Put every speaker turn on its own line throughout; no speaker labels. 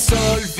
difícil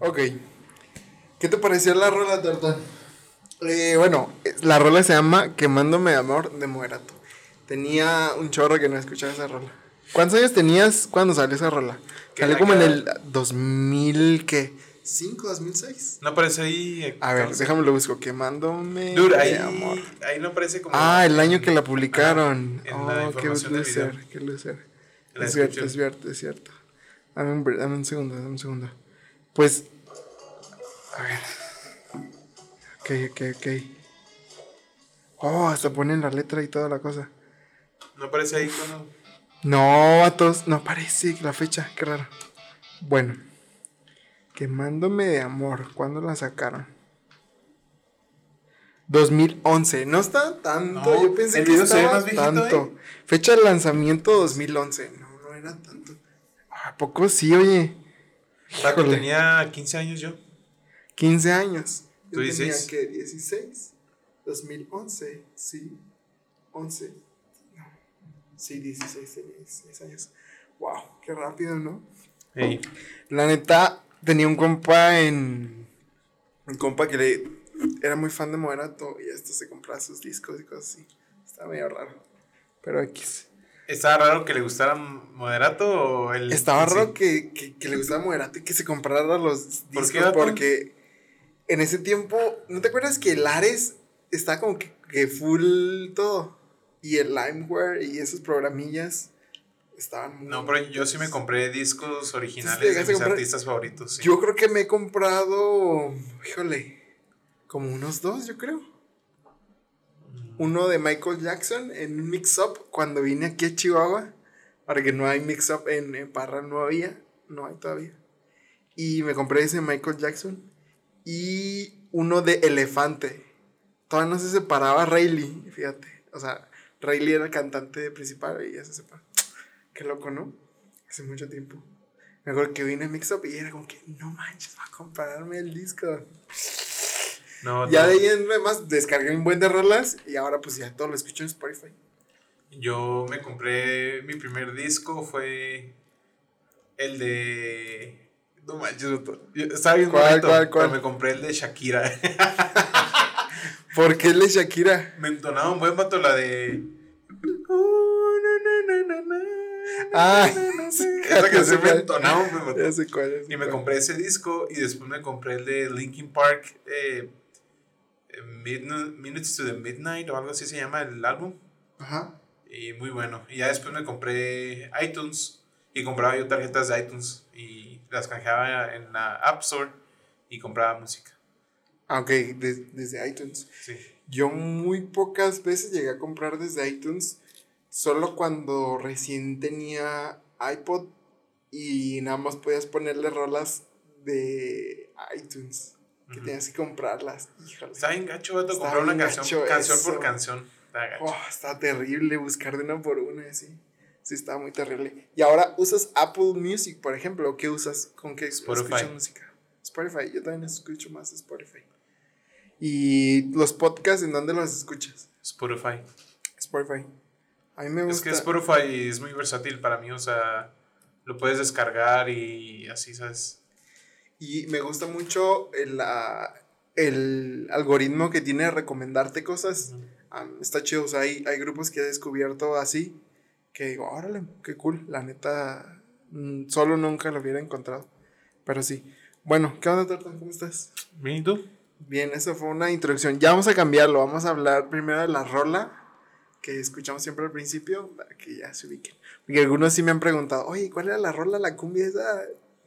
Ok. ¿Qué te pareció la rola, Torta? Eh, bueno, la rola se llama Quemándome de Amor de Moderato. Tenía un chorro que no escuchaba esa rola. ¿Cuántos años tenías cuando salió esa rola?
¿Qué
Salió como en el 2000, ¿qué? ¿5, 2006?
No aparece ahí. eh,
A ver, déjame lo busco. Quemándome
Dude,
de
ahí,
amor.
ahí no aparece como.
Ah, el año que la publicaron.
En la
oh, qué
video.
qué
la
Es cierto, es cierto, es cierto. Dame un, dame un segundo, dame un segundo. Pues. A ver. Ok, ok, ok. Oh, hasta ponen la letra y toda la cosa.
No aparece ahí cuando.
No, a todos. No aparece la fecha, qué raro. Bueno. Quemándome de amor. ¿Cuándo la sacaron? 2011. No está tanto.
No,
Yo pensé que estaba
más viejito,
tanto.
¿eh?
Fecha de lanzamiento 2011. No, no era tanto. ¿A poco sí, oye?
Taco tenía 15 años yo.
15 años.
¿Tú
Yo tenía
dices?
que 16. 2011. Sí. 11. No. Sí, 16 tenía 16 años. Wow, qué rápido, ¿no?
Ey.
La neta, tenía un compa en. Un compa que le. era muy fan de Moderato y esto se compraba sus discos y cosas así. Estaba medio raro. Pero X.
¿Estaba raro que le gustara Moderato o el.?
Estaba raro que, que, que le gustaba Moderato y que se comprara los
¿Por
discos
qué, vato?
porque en ese tiempo, ¿no te acuerdas que el Ares estaba como que, que full todo? Y el LimeWare y esos programillas estaban muy...
No, pero yo sí me compré discos
¿Sí te
originales de mis
comprar?
artistas favoritos. sí.
Yo creo que me he comprado, híjole, como unos dos, yo creo. Uno de Michael Jackson en un mix-up cuando vine aquí a Chihuahua, porque no hay mix-up en, en Parra, no había, no hay todavía. Y me compré ese Michael Jackson. Y uno de Elefante. Todavía no se separaba Rayleigh, fíjate. O sea, Rayleigh era el cantante principal y ya se separó. Qué loco, ¿no? Hace mucho tiempo. Me acuerdo que vine a Mix Up y era como que, no manches, va a comprarme el disco.
No,
Ya
no.
de ahí en demás descargué un buen de rolas y ahora pues ya todo lo escucho en Spotify.
Yo me compré. Mi primer disco fue. El de. No manches, Estaba bien
¿Cuál,
bonito,
cuál, cuál?
pero me compré el de Shakira.
¿Por qué el de Shakira?
me entonaba un buen vato la de.
Ah,
Esa canción me entonaba un buen vato. Y me compré ese disco y después me compré el de Linkin Park, eh, Minutes to the Midnight o algo así se llama el álbum.
Ajá.
Y muy bueno. Y ya después me compré iTunes y compraba yo tarjetas de iTunes y las canjeaba en la App Store y compraba música.
Ah, ok, de- desde iTunes.
Sí.
Yo muy pocas veces llegué a comprar desde iTunes, solo cuando recién tenía iPod y nada más podías ponerle rolas de iTunes, que
Ujú.
tenías que comprarlas. Híjole.
Está bien gacho, vato, comprar una canción, canción por canción. Está gacho.
Oh, está terrible buscar de una por una, sí. Sí, está muy terrible. Y ahora usas Apple Music, por ejemplo. ¿Qué usas? ¿Con qué
Spotify.
escuchas música? Spotify. Yo también escucho más Spotify. ¿Y los podcasts en dónde los escuchas?
Spotify.
Spotify. A mí me
Es
gusta.
que Spotify es muy versátil para mí, o sea, lo puedes descargar y así, ¿sabes?
Y me gusta mucho el, ah, el algoritmo que tiene de recomendarte cosas. Ah, está chido. O sea, hay, hay grupos que he descubierto así. Que digo, órale, qué cool. La neta, mm, solo nunca lo hubiera encontrado. Pero sí. Bueno, ¿qué onda, Torta? ¿Cómo estás?
¿Bien y tú?
Bien, eso fue una introducción. Ya vamos a cambiarlo. Vamos a hablar primero de la rola que escuchamos siempre al principio para que ya se ubiquen. Porque algunos sí me han preguntado, oye, ¿cuál era la rola, la cumbia esa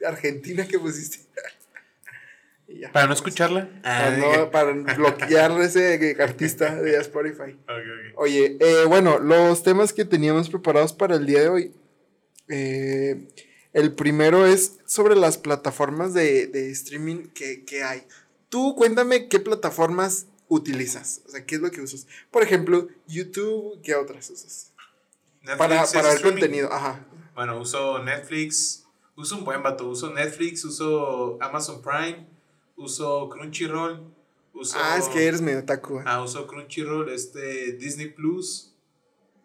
argentina que pusiste? ya.
Para no escucharla.
Para, no- para bloquear ese artista de Spotify. Oye, eh, bueno, los temas que teníamos preparados para el día de hoy. eh, el primero es sobre las plataformas de, de streaming que, que hay. Tú cuéntame qué plataformas utilizas. O sea, qué es lo que usas. Por ejemplo, YouTube, ¿qué otras usas?
Netflix
Para, para ver
streaming.
contenido. Ajá.
Bueno, uso Netflix, uso un buen vato, uso Netflix, uso Amazon Prime, uso Crunchyroll, uso...
Ah, es que eres medio. ¿eh?
Ah, uso Crunchyroll, este, Disney Plus,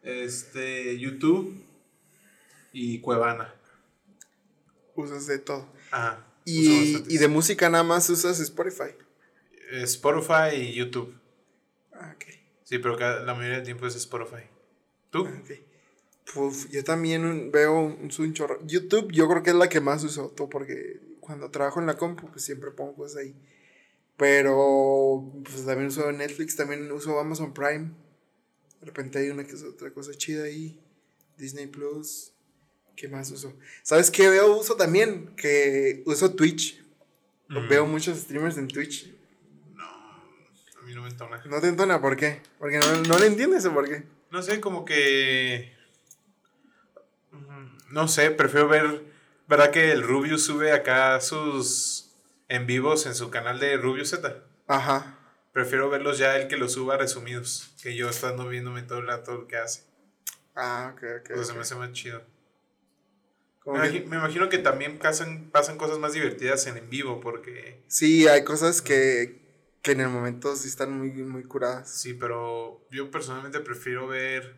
este, YouTube y Cuevana.
Usas de todo.
Ajá.
Y, y de música nada más usas Spotify.
Eh, Spotify y YouTube.
Ah, ok.
Sí, pero cada- la mayoría del tiempo es Spotify. ¿Tú?
Ah. Puf, yo también veo un, un chorro. YouTube yo creo que es la que más uso, todo porque cuando trabajo en la compu pues siempre pongo cosas ahí. Pero pues también uso Netflix, también uso Amazon Prime. De repente hay una que es otra cosa chida ahí. Disney Plus. ¿Qué más uso? ¿Sabes qué veo? Uso también que uso Twitch.
Mm.
Veo muchos streamers en Twitch.
No, a mí no me entona.
No te entona, ¿por qué? Porque no, no le entiendes o por qué.
No sé, como que. No sé, prefiero ver. ¿Verdad que el Rubio sube acá sus en vivos en su canal de Rubio Z?
Ajá.
Prefiero verlos ya él que los suba resumidos. Que yo estando viéndome todo el rato lo que hace.
Ah, ok, ok.
Pues se me hace más chido. Me,
que-
imagi- me imagino que también pasan, pasan cosas más divertidas en en vivo. Porque.
Sí, hay cosas que, que en el momento sí están muy, muy curadas.
Sí, pero yo personalmente prefiero ver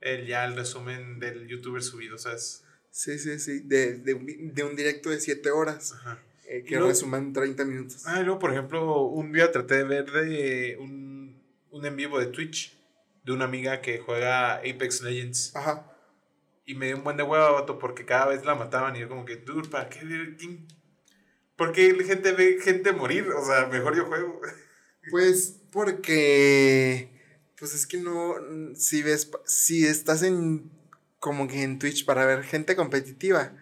el, ya el resumen del youtuber subido, ¿sabes?
Sí, sí, sí. De, de, un, de un directo de 7 horas.
Ajá.
eh, que
luego-
resuman 30 minutos.
Ah, y luego, por ejemplo, un día traté de ver de un, un en vivo de Twitch de una amiga que juega Apex Legends.
Ajá.
Y me dio un buen de hueva, vato, porque cada vez la mataban y yo como que, dude, ¿para qué? ¿Por qué la gente ve gente morir? O sea, mejor yo juego.
Pues porque, pues es que no, si ves, si estás en, como que en Twitch para ver gente competitiva,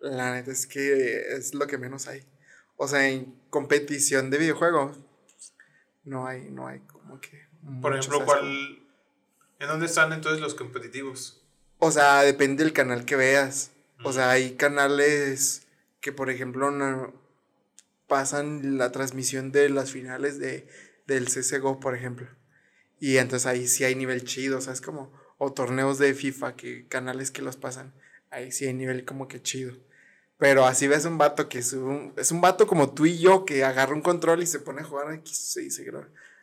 la neta es que es lo que menos hay. O sea, en competición de videojuegos, no hay, no hay como que...
Por ejemplo. ¿cuál... ¿En dónde están entonces los competitivos?
O sea, depende del canal que veas. O sea, hay canales que, por ejemplo, no pasan la transmisión de las finales de, del CSGO, por ejemplo. Y entonces ahí sí hay nivel chido, o sea, es como... O torneos de FIFA, que canales que los pasan. Ahí sí hay nivel como que chido. Pero así ves un vato que es un, es un vato como tú y yo que agarra un control y se pone a jugar aquí se dice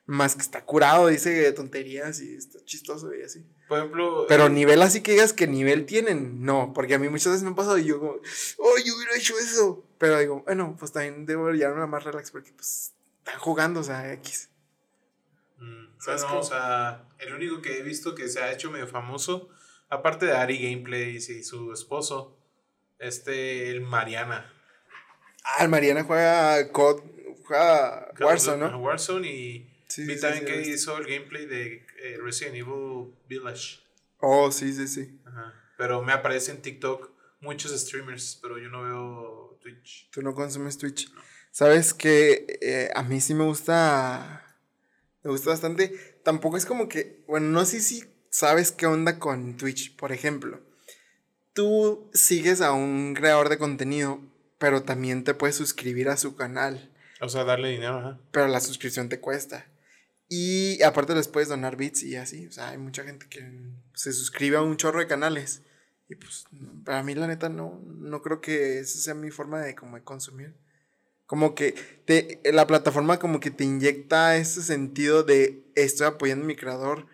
más que está curado, dice tonterías y está chistoso y así.
Por ejemplo...
Pero
eh,
nivel así que digas que nivel tienen, no, porque a mí muchas veces me ha pasado y yo como, oh, yo hubiera hecho eso. Pero digo, bueno, pues también debo llevarme más relax porque pues están jugando, o sea, X. ¿sabes cómo?
o sea, el único que he visto que se ha hecho medio famoso, aparte de Ari Gameplays y su esposo, este, el Mariana.
Ah, el Mariana juega COD, juega Warzone, ¿no?
Warzone y
Sí,
vi
sí,
también
sí,
que hizo el gameplay de eh, Resident Evil Village.
Oh, sí, sí, sí.
Ajá. Pero me aparece en TikTok muchos streamers, pero yo no veo Twitch.
Tú no consumes Twitch. Sabes que eh, a mí sí me gusta. Me gusta bastante. Tampoco es como que. Bueno, no sé si sabes qué onda con Twitch. Por ejemplo, tú sigues a un creador de contenido, pero también te puedes suscribir a su canal.
O sea, darle dinero, ajá.
Pero la suscripción te cuesta. Y aparte les puedes donar bits y así. O sea, hay mucha gente que se suscribe a un chorro de canales. Y pues, para mí la neta no, no creo que esa sea mi forma de como de consumir. Como que te, la plataforma como que te inyecta ese sentido de estoy apoyando a mi creador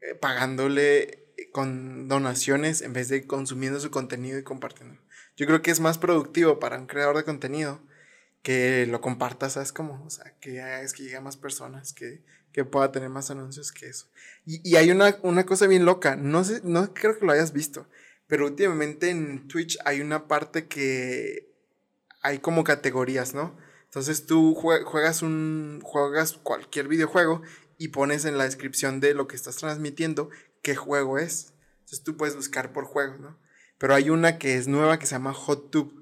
eh, pagándole eh, con donaciones en vez de consumiendo su contenido y compartiendo. Yo creo que es más productivo para un creador de contenido que lo compartas, ¿sabes cómo? O sea, que hagas que llegue a más personas, que, que pueda tener más anuncios que eso. Y, y hay una, una cosa bien loca, no sé, no creo que lo hayas visto, pero últimamente en Twitch hay una parte que hay como categorías, ¿no? Entonces tú jue- juegas un juegas cualquier videojuego y pones en la descripción de lo que estás transmitiendo qué juego es. Entonces tú puedes buscar por juegos, ¿no? Pero hay una que es nueva que se llama Hot Tube,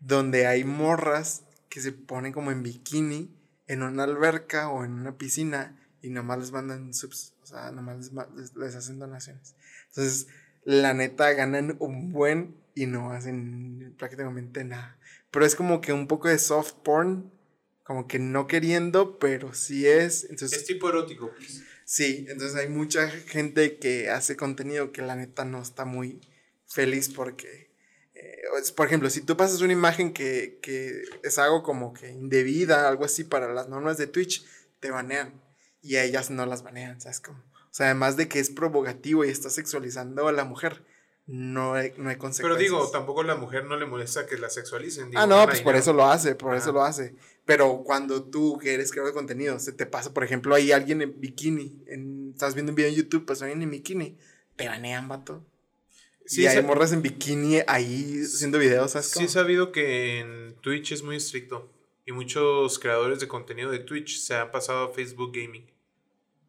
donde hay morras que se ponen como en bikini en una alberca o en una piscina y nomás les mandan subs, o sea, nomás les- les hacen donaciones. Entonces, la neta ganan un buen y no hacen prácticamente nada. Pero es como que un poco de soft porn, como que no queriendo, pero sí es. Entonces,
Es tipo erótico, pues.
Sí, entonces hay mucha gente que hace contenido que la neta no está muy feliz porque, eh, por ejemplo, si tú pasas una imagen que, que es algo como que indebida, algo así para las normas de Twitch, te banean y a ellas no las banean, ¿sabes cómo? O sea, además de que es provocativo y está sexualizando a la mujer, no hay, no hay
Pero
consecuencias.
digo, tampoco a la mujer no le molesta que la sexualicen. digo,
Ah, no, pues por eso lo hace, por
Ajá.
eso lo hace. Pero cuando tú, que eres creador de contenido, se te pasa, por ejemplo, hay alguien en bikini, en- estás viendo un video en YouTube, pues alguien en bikini, te banean, vato.
Sí,
y hay morras en bikini ahí haciendo videos, ¿sabes
Sí he sabido que en Twitch es muy estricto. Y muchos creadores de contenido de Twitch se han pasado a Facebook Gaming.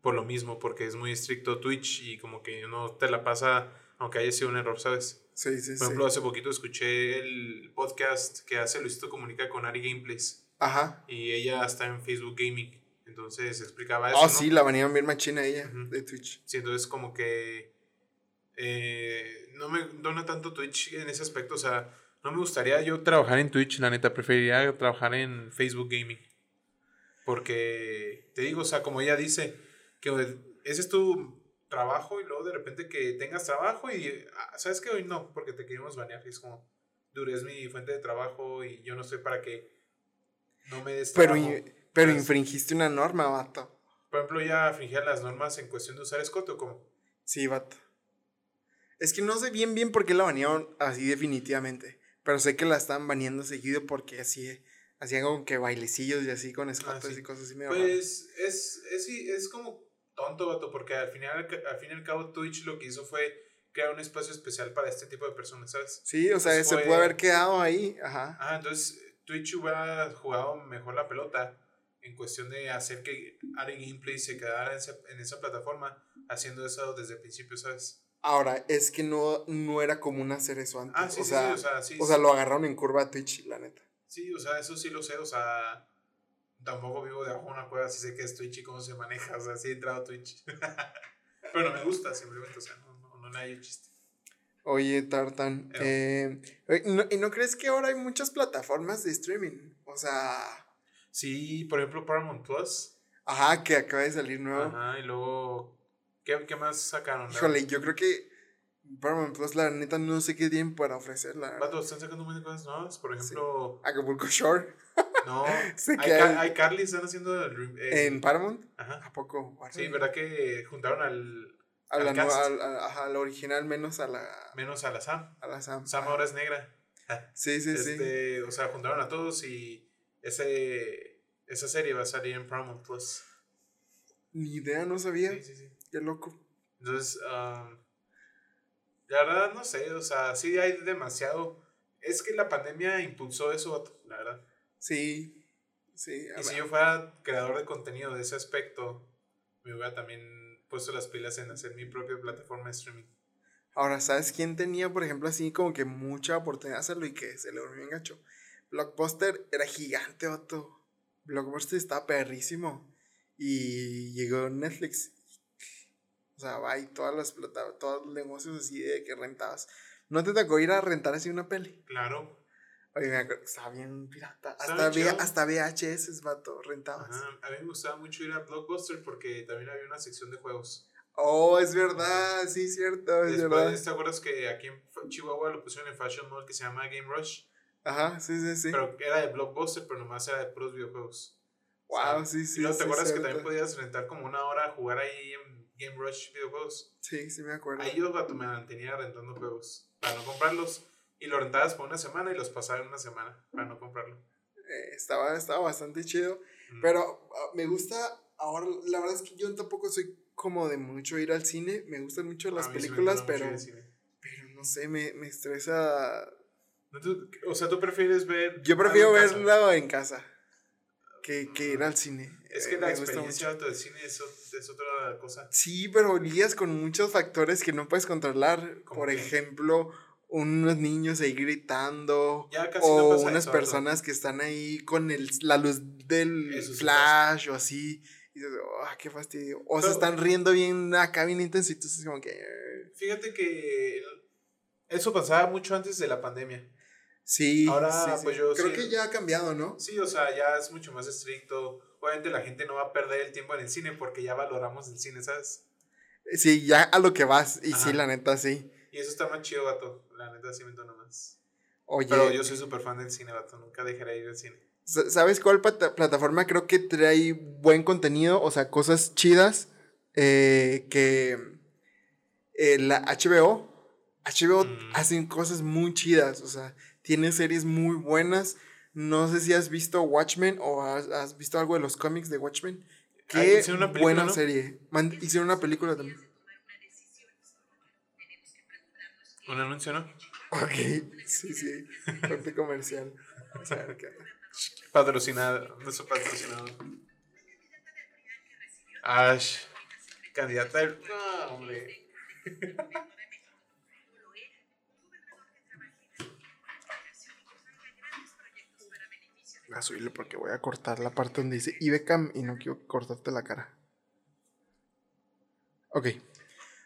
Por lo mismo, porque es muy estricto Twitch y como que no te la pasa, aunque haya sido un error, ¿sabes?
Sí, sí,
Por
sí.
ejemplo, hace poquito escuché el podcast que hace Luisito Comunica con Ari Gameplays.
Ajá.
Y ella está en Facebook Gaming. Entonces explicaba eso.
Oh,
¿no?
sí, la banearon bien machina ella,
Ujú.
de Twitch.
Sí, entonces como que eh, no me dona tanto Twitch en ese aspecto. O sea, no me gustaría yo trabajar en Twitch, la neta. Preferiría trabajar en Facebook Gaming. Porque te digo, o sea, como ella dice, que ese es tu trabajo y luego de repente que tengas trabajo y, ah, ¿sabes que Hoy no, porque te queremos banear. Y es como, dure, es mi fuente de trabajo y yo no sé para qué no me des
Pero,
trabajo.
pero infringiste una norma, vato.
Por ejemplo, ya fingía las normas en cuestión de usar escote o como...
Sí, vato. Es que no sé bien bien por qué la banearon así definitivamente. Pero sé que la están baneando seguido porque así, hacían como que bailecillos y así con escotes
Ah, sí.
y cosas así medio.
Pues es, es, es como tonto, vato, porque al final, al fin y al cabo Twitch lo que hizo fue crear un espacio especial para este tipo de personas, ¿sabes?
Sí, o sea, se
fue-
puede haber quedado ahí, ajá.
Ah, entonces Twitch hubiera jugado mejor la pelota en cuestión de hacer que Ari Gameplay se quedara en esa, en esa plataforma haciendo eso desde el principio, ¿sabes?
Ahora, es que no, no era común hacer eso antes.
Ah, sí,
o,
sí,
sea,
sí, o sea, sí.
o sea, lo agarraron en curva a Twitch, la neta.
Sí, o sea, eso sí lo sé, o sea, tampoco vivo debajo de una cueva, sí sé qué es Twitch y cómo se maneja, o sea, sí he entrado a Twitch. Pero no me gusta simplemente, o sea, no, no, no le hay un chiste.
Oye, Tartan, eh, ¿no- ¿y no crees que ahora hay muchas plataformas de streaming? O sea,
Sí, por ejemplo, Paramount Plus.
ajá, que acaba de salir nuevo.
Ajá, y luego, ¿qué, qué más sacaron?
Híjole, yo creo que Paramount Plus, la neta, no sé qué tienen para ofrecer, la.
Vato, están sacando de cosas nuevas, por ejemplo,
Acapulco Shore
no, hay, Carly, están haciendo el...
en Paramount.
Ajá.
¿A poco?
Sí, ¿verdad que juntaron al...
A
al
nueva-
cast?
al- a- ajá, a la original menos a la,
Menos a la Sam.
a la Sam.
Sam ahora es negra.
Sí, sí, sí.
este, O sea, juntaron a todos y ese, esa serie va a salir en Paramount Plus.
Ni idea, no sabía.
Sí, sí, sí.
Qué loco.
Entonces, um, la verdad no sé, o sea, sí hay demasiado. Es que la pandemia impulsó eso, la verdad.
Sí, sí.
Y si yo fuera creador de contenido de ese aspecto, me hubiera también puesto las pilas en hacer mi propia plataforma de streaming.
Ahora, ¿sabes quién tenía, por ejemplo, así como que mucha oportunidad de hacerlo y que se le durmió en gacho? Blockbuster era gigante, vato. Blockbuster estaba perrísimo. Y llegó Netflix. O sea, va y todas las plata, todos los negocios así de que rentabas. ¿No te tocó ir a rentar así una peli?
Claro.
Oye, me acuerdo, estaba bien pirata. Hasta, V- hasta VHS, vato, rentabas.
Ajá. A mí me gustaba mucho ir a Blockbuster porque también había una sección de juegos.
Oh, es verdad, sí, cierto, es verdad.
Después, ¿te acuerdas que aquí en Chihuahua lo pusieron en Fashion Mall que se llama Game Rush?
Ajá, sí, sí, sí.
Pero era de Blockbuster, pero nomás era de puros videojuegos.
wow,
O sea,
sí, sí.
y luego
sí,
te acuerdas que también podías rentar como una hora a jugar ahí en Game Rush videojuegos.
Sí, sí, me acuerdo.
Ahí yo vato, me mantenía rentando juegos para no comprarlos. Y lo rentabas por una semana y los pasaba en una semana para no comprarlo.
Eh, estaba, estaba bastante chido.
Mm.
Pero ah, me gusta, ahora, la verdad es que yo tampoco soy como de mucho ir al cine. Me gustan mucho las películas, pero, pero no sé, me, me estresa.
No, tú- o sea, tú prefieres ver.
Yo prefiero
algo en casa?
verlo en casa que, que ir al cine.
Es
Eh,
que la
me
experiencia del cine es, es otra cosa.
Sí, pero lidias con muchos factores que no puedes controlar.
¿Cómo
Por
qué?
ejemplo, unos niños ahí gritando.
Ya casi
o unas personas que están ahí con el, la luz del
Eso sí
flash o así. Y dices, "Ah, qué fastidio. O se están riendo bien acá, bien intenso. Y tú estás como que.
Fíjate que eso pasaba mucho antes de la pandemia.
Sí.
Ahora,
sí, sí.
pues, yo
Creo que ya ha cambiado, ¿no?
Sí, o sea, ya es mucho más estricto. Obviamente la gente no va a perder el tiempo en el cine porque ya valoramos el cine, ¿sabes?
Sí, ya a lo que vas. Y sí, la neta, sí.
Y eso está más chido, vato. La neta sí me entona más.
Oye,
Pero yo soy súper fan del cine, vato. Nunca dejaré de ir al cine.
sa- ¿sabes cuál plata- plataforma creo que trae buen contenido? O sea, cosas chidas. eh, que eh, la HBO. HBO
Mm.
hacen cosas muy chidas. O sea, tiene series muy buenas. No sé si has visto Watchmen o has, has visto algo de los cómics de Watchmen.
Ah,
Qué
hicieron una película,
buena
¿no?
serie. Man- hicieron una película también.
¿Un anuncio, no?
Ok, sí, sí. Corte comercial. Vamos a ver qué onda.
Patrocinado. No es patrocinado. Ash. Candidata del. No, hombre.
Voy a subirle porque voy a cortar la parte donde dice Ibecam y no quiero cortarte la cara. Ok.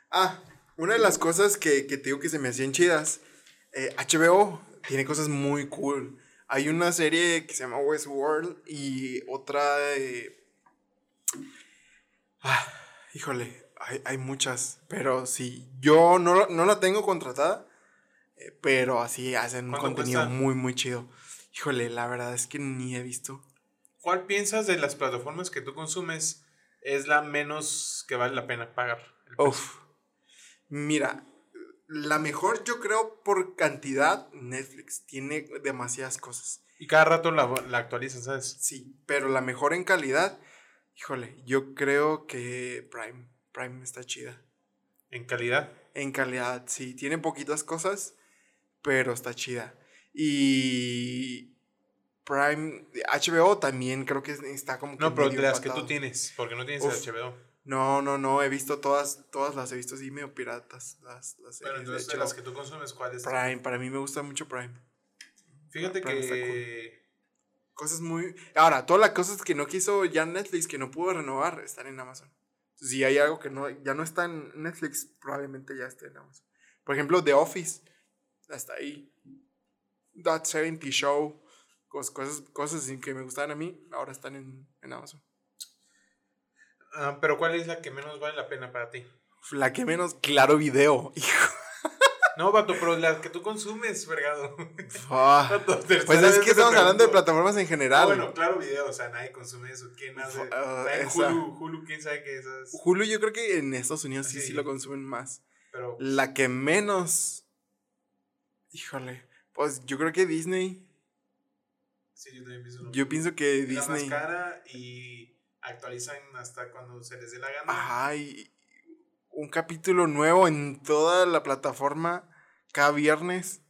Ah, una de las cosas que, que te digo que se me hacían chidas. eh, HBO tiene cosas muy cool. Hay una serie que se llama Westworld y otra de... Ah, híjole, hay, hay muchas. Pero sí, yo no, no la tengo contratada. eh, pero así hacen un
¿Cuánto
contenido
cuesta?
muy, muy chido. Híjole, la verdad es que ni he visto.
¿Cuál piensas de las plataformas que tú consumes es la menos que vale la pena pagar?
Uf. Mira, la mejor, yo creo, por cantidad, Netflix. Tiene demasiadas cosas.
Y cada rato la, la actualizan, ¿sabes?
Sí, pero la mejor en calidad, híjole, yo creo que Prime. Prime está chida.
En calidad.
En calidad, sí. Tiene poquitas cosas, pero está chida. Y Prime, HBO también creo que está como que
No, pero de las que tú tienes, porque no tienes
Uf.
HBO.
No, no, no, he visto todas, todas las he visto así medio piratas, las, las series
entonces
de
las que tú consumes, ¿cuáles?
Prime, para mí me gusta mucho Prime.
Fíjate
Prime
que...
Cosas muy... Ahora, todas las cosas que no quiso ya Netflix, que no pudo renovar, están en Amazon. Si hay algo que no, ya no está en Netflix, probablemente ya esté en Amazon. Por ejemplo, The Office, está ahí. That 70 Show, cos- cosas, cosas que me gustaban a mí, ahora están en, en Amazon.
Ah, pero ¿cuál es la que menos vale la pena para ti?
La que menos, claro video. Hijo.
No, vato, pero las que tú consumes, vergado.
Ah,
Vato,
Pues es que estamos hablando de plataformas en general.
Bueno, claro, video, o sea, nadie consume eso. ¿Quién hace?
Esa.
Hulu, Hulu, quién sabe qué es esas.
Hulu yo creo que en Estados Unidos sí, sí
Sí.
lo consumen más.
Pero
La que menos. Híjole. Pues yo creo que Disney.
sí, yo también pienso lo
Yo
mismo.
pienso que
Es la más
Disney.
cara y actualizan hasta cuando se les dé la gana.
Ajá, y un capítulo nuevo en toda la plataforma cada viernes.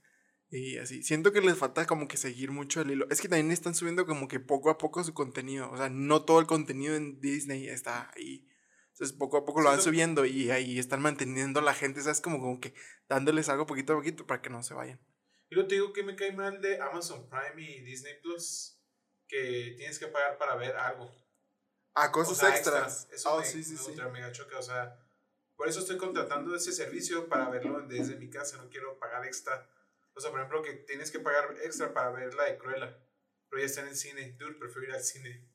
Y así. Siento que les falta como que seguir mucho el hilo. Es que también están subiendo como que poco a poco su contenido. O sea, no todo el contenido en Disney está ahí. Entonces poco a poco lo van subiendo y ahí están manteniendo a la gente, ¿sabes? Como, como que dándoles algo poquito a poquito para que no se vayan.
Y luego te digo que me cae mal de Amazon Prime y Disney Plus, que tienes que pagar para ver algo.
Ah,
O
cosas
sea,
extras.
Eso
Oh,
me,
sí, sí,
me
sí.
ultra mega choca, o sea, por eso estoy contratando ese servicio para verlo desde mi casa, no quiero pagar extra. O sea, por ejemplo, que tienes que pagar extra para ver la de Cruella, pero ya está en el cine. Dude, prefiero ir al cine.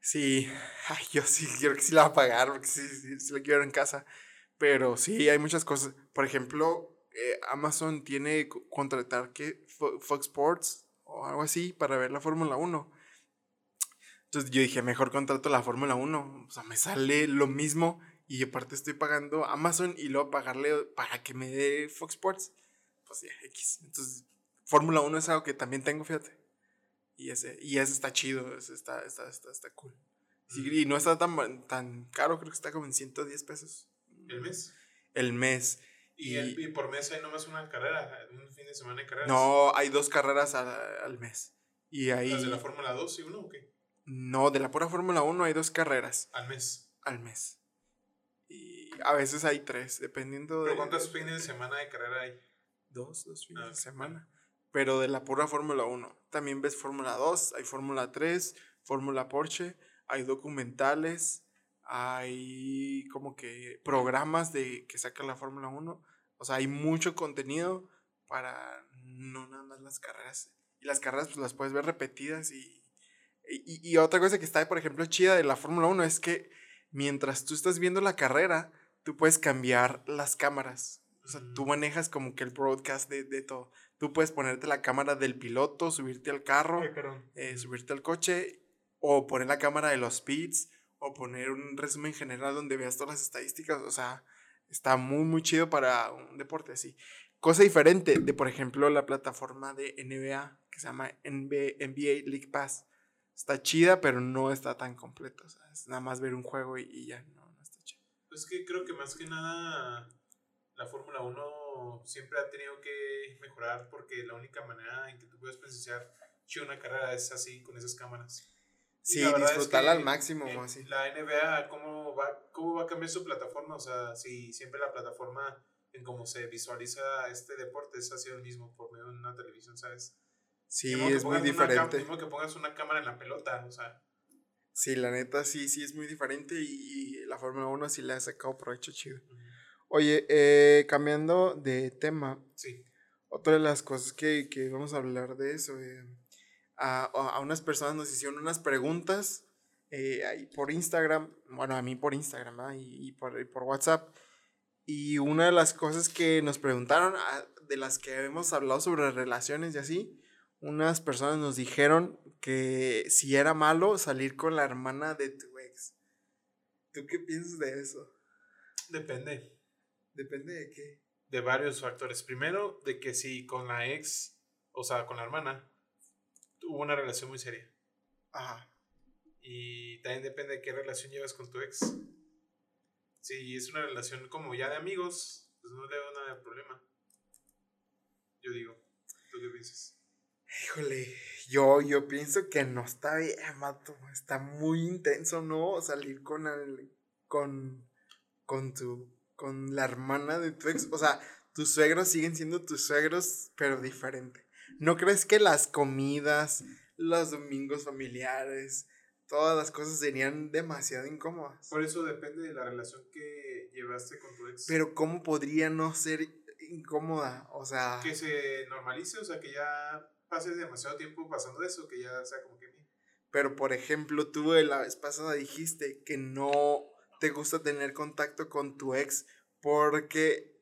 Sí, ay, yo sí quiero que sí la va a pagar, porque sí, sí, sí la quiero ver en casa. Pero sí, hay muchas cosas. Por ejemplo, eh, Amazon tiene co- contratar que Fo- Fox Sports o algo así para ver la Fórmula 1. Entonces yo dije, mejor contrato la Fórmula 1. O sea, me sale lo mismo y aparte estoy pagando Amazon y luego pagarle para que me dé Fox Sports. Pues ya, X. Entonces, Fórmula 1 es algo que también tengo, fíjate. Y ese, y ese está chido, ese está, está, está, está cool. Sí, y no está tan, tan caro, creo que está como en 110 pesos
¿El mes?
el mes.
Y,
Y-
el- y por mes hay nomás una carrera, un fin de semana de carreras.
No, hay dos carreras al, al mes. Y ahí...
¿Las de la Fórmula 2 y uno o qué?
No, de la pura Fórmula 1 hay dos carreras
Al mes.
al mes. Y a veces hay tres, dependiendo de...
¿Pero cuántos fines de semana de carrera hay?
Dos, dos fines
Ah,
de semana. Pero de la pura Fórmula 1. También ves Fórmula 2, hay Fórmula 3, Fórmula Porsche, hay documentales, hay como que programas de que saca la Fórmula 1. O sea, hay mucho contenido para no nada más las carreras. Y las carreras pues las puedes ver repetidas y... Y, y otra cosa que está, por ejemplo, chida de la Fórmula 1 es que mientras tú estás viendo la carrera, tú puedes cambiar las cámaras. O sea, tú
Mm.
manejas como que el broadcast de, de todo. Tú puedes ponerte la cámara del piloto, subirte al carro, eh, subirte al coche, o poner la cámara de los speeds, o poner un resumen general donde veas todas las estadísticas. O sea, está muy, muy chido para un deporte así. Cosa diferente de, por ejemplo, la plataforma de NBA, que se llama NBA, NBA League Pass. Está chida, pero no está tan completa. O sea, es nada más ver un juego y, y ya, no, no está chido.
Pues que creo que más que nada la Fórmula 1 siempre ha tenido que mejorar porque la única manera en que tú puedes presenciar una carrera es así, con esas cámaras. Y
Sí,
la verdad es
disfrutarla
que,
al máximo, así.
La NBA, ¿cómo va, ¿cómo va a cambiar su plataforma? O sea, si siempre la plataforma en cómo se visualiza este deporte es así el mismo por medio de una televisión, ¿sabes?
Sí, es muy diferente.
modo que pongas una cámara en la pelota, o sea.
Sí, la neta sí, sí es muy diferente y, y la Fórmula 1 sí le ha sacado provecho chido. Oye, eh, cambiando de tema,
Sí.
otra de las cosas que, que vamos a hablar de eso, eh, a, a unas personas nos hicieron unas preguntas eh, ahí por Instagram, bueno, a mí por Instagram y, y por, y por WhatsApp. Y una de las cosas que nos preguntaron, ah, de las que hemos hablado sobre relaciones y así, unas personas nos dijeron que si era malo salir con la hermana de tu ex. ¿Tú qué piensas de eso?
Depende.
Depende de qué.
de varios factores. Primero, de que si con la ex, o sea, con la hermana, hubo una relación muy seria.
Ajá.
Y también depende de qué relación llevas con tu ex. Si es una relación como ya de amigos, pues no le veo nada de problema. Yo digo, ¿tú qué piensas?
Híjole, yo, yo pienso que no está bien, mato. Está muy intenso, ¿no? Salir con el, con, con tu, con la hermana de tu ex. O sea, tus suegros siguen siendo tus suegros, pero diferente. ¿No crees que las comidas, los domingos familiares, todas las cosas serían demasiado incómodas?
Por eso depende de la relación que llevaste con tu ex.
Pero ¿cómo podría no ser incómoda? O sea...
que se normalice, o sea, que ya pases demasiado tiempo pasando eso, que ya sea como que...
Pero, por ejemplo, tú la vez pasada dijiste que no te gusta tener contacto con tu ex porque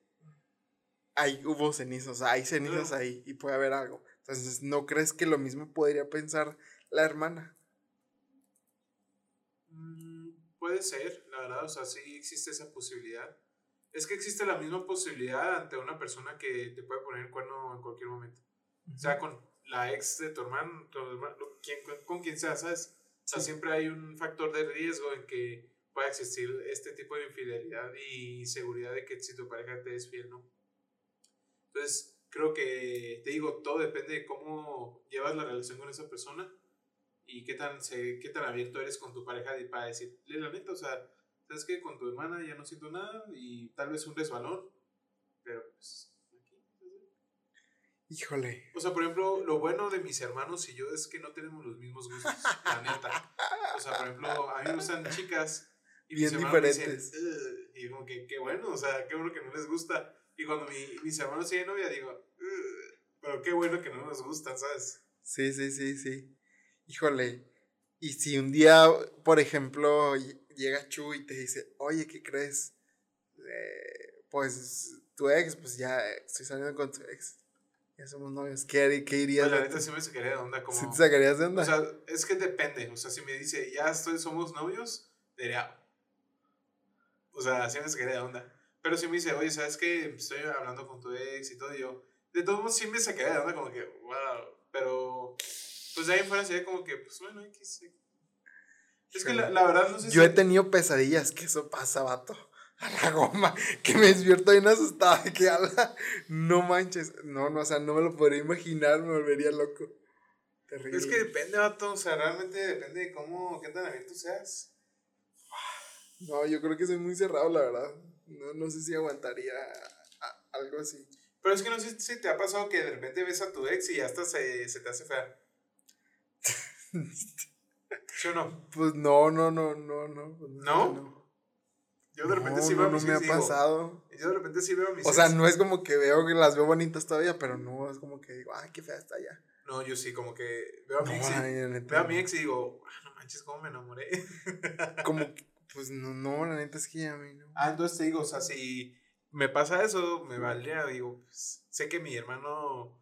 hay, hubo cenizas, hay cenizas ahí y puede haber algo. Entonces, ¿no crees que lo mismo podría pensar la hermana?
Mm, puede ser, la verdad, o sea, sí existe esa posibilidad. Es que existe la misma posibilidad ante una persona que te puede poner el cuerno en cualquier momento. O sea, con la ex de tu hermano, tu hermano quien, con, quien sea, ¿sabes? O sea, siempre hay un factor de riesgo en que pueda existir este tipo de infidelidad y seguridad de que si tu pareja te es fiel, ¿no? Entonces, creo que, te digo, todo depende de cómo llevas la relación con esa persona y qué tan, se, qué tan abierto eres con tu pareja para decirle la neta, o sea, sabes que con tu hermana ya no siento nada y tal vez un resbalón, pero pues
Híjole.
O sea, por ejemplo, lo bueno de mis hermanos y yo es que no tenemos los mismos gustos, la neta. O sea, por ejemplo, a mí me gustan chicas y
Bien
mis hermanos
diferentes.
Dicen, y como que qué bueno, o sea, qué bueno que no les gusta. Y cuando mi, mis hermanos tienen novia, digo, pero qué bueno que no nos gustan, ¿sabes?
Sí, sí, sí, sí. Híjole. Y si un día, por ejemplo, ll- llega Chu y te dice, oye, ¿qué crees? Eh, pues tu ex, pues ya estoy saliendo con tu ex. Ya somos novios. ¿Qué, harí- qué irías?
Pues la neta sí me sacaría de onda como...
¿Sí te sacarías de onda?
O sea, es que depende. O sea, si me dice, ya estoy, somos novios, diría. O sea, sí me sacaría de onda. Pero si me dice, oye, ¿sabes qué? Estoy hablando con tu ex y todo, y yo, de todos modos sí me sacaría de onda, como que, wow. Pero, pues de ahí en fuera sería como que, pues bueno, X. X. Es que la, la verdad no sé
Yo
si.
he tenido pesadillas que eso pasa, vato. A la goma. Que me despierto bien asustada. Que a la- No manches. No, no, o sea, no me lo podría imaginar. Me volvería loco. Terrible.
Es que depende, vato. O sea, realmente depende de cómo, qué tan abierto seas.
No, yo creo que soy muy cerrado, la verdad. No, no sé si aguantaría a- algo así.
Pero es que no sé si te ha pasado que de repente ves a tu ex y hasta se, se te hace fea. ¿Sí o no?
Pues no, no, no, no, no. pues
¿No? Yo de repente
No,
sí
no,
veo
no
mis
me ha
ex y digo-. Yo de repente sí veo a mis
O sea, no es como que veo que las veo bonitas todavía, pero no, es como que digo, ay, qué fea está ya.
No, yo sí, como que veo a mi
No,
ex y, veo a mi ex y digo, ah, no manches, cómo me enamoré.
Como, que, pues no, no, la neta es que a mí no.
ah, entonces te digo, o sea, si me pasa eso, me valdría, digo, pues, sé que mi hermano,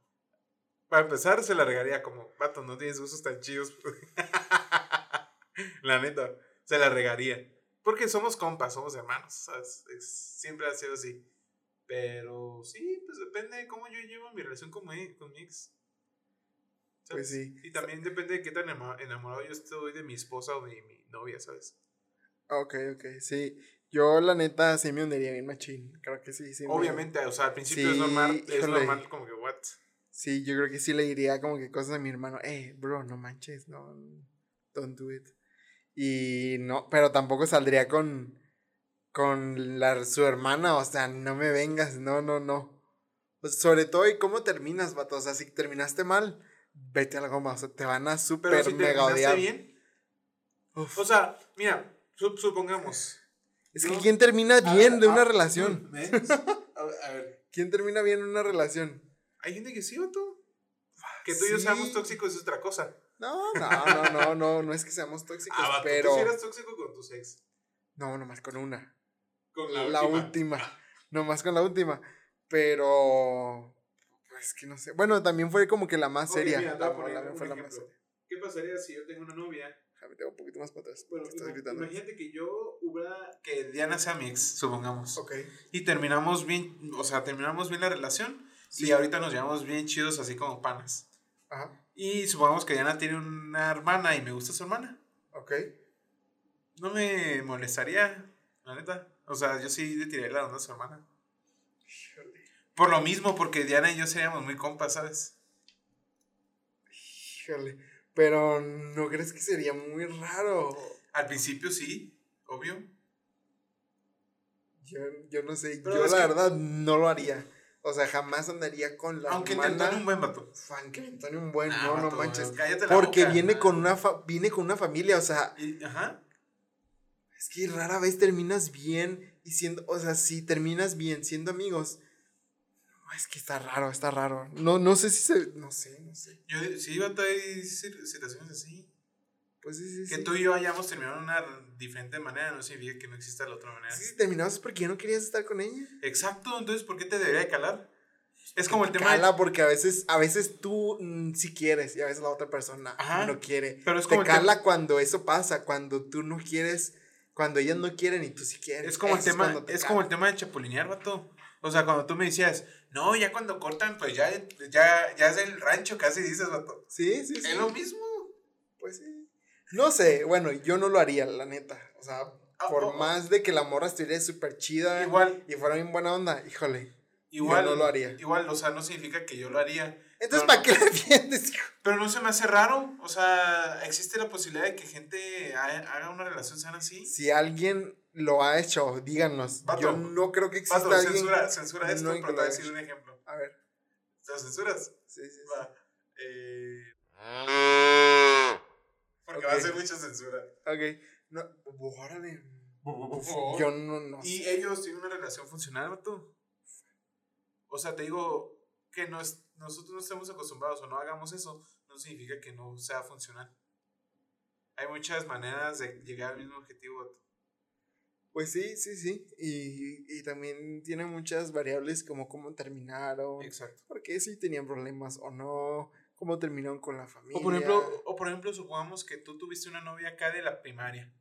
para empezar, se la regaría como, vato, no tienes gustos tan chidos. la neta, se la regaría. Porque somos compas, somos hermanos, ¿sabes? Es- siempre ha sido así. Pero sí, pues depende de cómo yo llevo mi relación con mi, con mi ex.
Pues
¿sabes?
sí.
Y también depende de qué tan enamorado yo estoy de mi esposa o de mi novia, ¿sabes?
Ok, ok, sí. Yo, la neta, sí me hundiría bien machín. Creo que sí, sí. me-
Obviamente, o sea, al principio es
Sí,
normal, es
híjole.
normal como que, what?
Sí, yo creo que sí le diría como que cosas a mi hermano. Eh, bro, no manches, no. Don't do it. Y no, pero tampoco saldría con. Con la, su hermana, o sea, no me vengas, no, no, no. Pues sobre todo, ¿y cómo terminas, vato? O sea, si terminaste mal, vete a la goma, o sea, te van a
si
mega odiar.
bien,
Uf.
o sea, mira, su- supongamos.
Es que ¿quién termina bien
ver,
de una
ah,
relación?
¿ves? A ver, a ver,
¿Quién termina bien en una relación?
hay gente que sí, tú. Que tú y yo
Sí.
seamos tóxicos es otra cosa.
No, no, no, no, no, no es que seamos tóxicos,
Ah,
pero.
tú sí eras tóxico con tus ex.
No, nomás con una.
Con
La,
la, última.
última. Nomás con la última. Pero. Pues que no sé. Bueno, también fue como que la más seria.
mira,
la
poner
la- fue la más seria.
¿Qué pasaría si yo tengo una novia
Déjame, tengo un poquito más para atrás.
Bueno,
estás gritando.
imagínate que yo hubiera. Que Diana sea mi ex, supongamos.
Ok.
Y terminamos bien. O sea, terminamos bien la relación. Y ahorita nos llevamos bien chidos, así como panas.
Ajá.
Y supongamos que Diana tiene una hermana y me gusta su hermana.
Ok.
No me molestaría, la neta. O sea, yo sí le tiraría la onda a su hermana.
Híjole.
Por lo mismo, porque Diana y yo seríamos muy compas, ¿sabes?
Híjole. Pero ¿no crees que sería muy raro?
Al principio sí, obvio.
Yo, yo no sé.
Pero
yo la
que-
verdad no lo haría. O sea, jamás andaría con la
Aunque
hermana.
intentó un buen vato.
Fan, que Antonio un buen,
Ah,
no, no manches.
cállate la
Porque
boca.
viene
Ah.
con una fa- viene con una familia, o sea,
Y- ajá.
es que rara vez terminas bien y siendo, o sea, si terminas bien siendo amigos, no, es que está raro, está raro. No, no sé si se, no sé, no sé.
Yo sí, vato, hay cir- situaciones así.
Pues sí, sí, sí.
Que tú y yo hayamos terminado de una diferente manera no significa que no exista la otra manera.
Sí, si terminabas es porque ya no querías estar con ella.
Exacto, entonces ¿por qué te debería de calar? Es como el tema
Cala
de,
porque a veces, a veces tú mm, sí quieres y a veces la otra persona
Ajá,
no quiere.
pero es
Te
como el
cala cuando eso pasa, cuando tú no quieres, cuando ellas no quieren y tú sí quieres.
es como el tema
te
es
cala.
como el tema de chapulinear, vato. O sea, cuando tú me decías, "No, ya cuando cortan, pues ya ya ya es el rancho casi dices, vato."
Sí, sí, sí.
Es lo mismo.
Pues sí. No sé, bueno, yo no lo haría, la neta. O sea,
Ah,
por
oh, oh.
más de que la morra estuviera súper chida
Igual
y fuera bien buena onda, híjole.
igual
no lo haría.
Igual, o sea, no significa que yo lo haría.
Entonces,
Pero
¿para
no-
qué la defiendes, hijo?
Pero no se me hace raro, o sea, existe la posibilidad de que gente ha- haga una relación sana así.
Si alguien lo ha hecho, díganos. Yo no creo que exista
Vato,
alguien.
censura, censura esto
no
para
incluye.
decir un ejemplo.
A ver.
¿Lo censuras?
Sí, sí, sí.
Va. Eh, porque va a ser mucha censura.
Ok. No, órale. Yo no, no
Y
sé.
ellos tienen una relación funcional, vato. O sea, te digo que no es- nosotros no estemos acostumbrados o no hagamos eso, no significa que no sea funcional. Hay muchas maneras de llegar al mismo objetivo, vato.
Pues sí, sí, sí. Y, y también tiene muchas variables como cómo terminaron.
Exacto.
Porque si tenían problemas o no. Cómo terminaron con la familia.
O por ejemplo, o por ejemplo, supongamos que tú tuviste una novia acá de la primaria.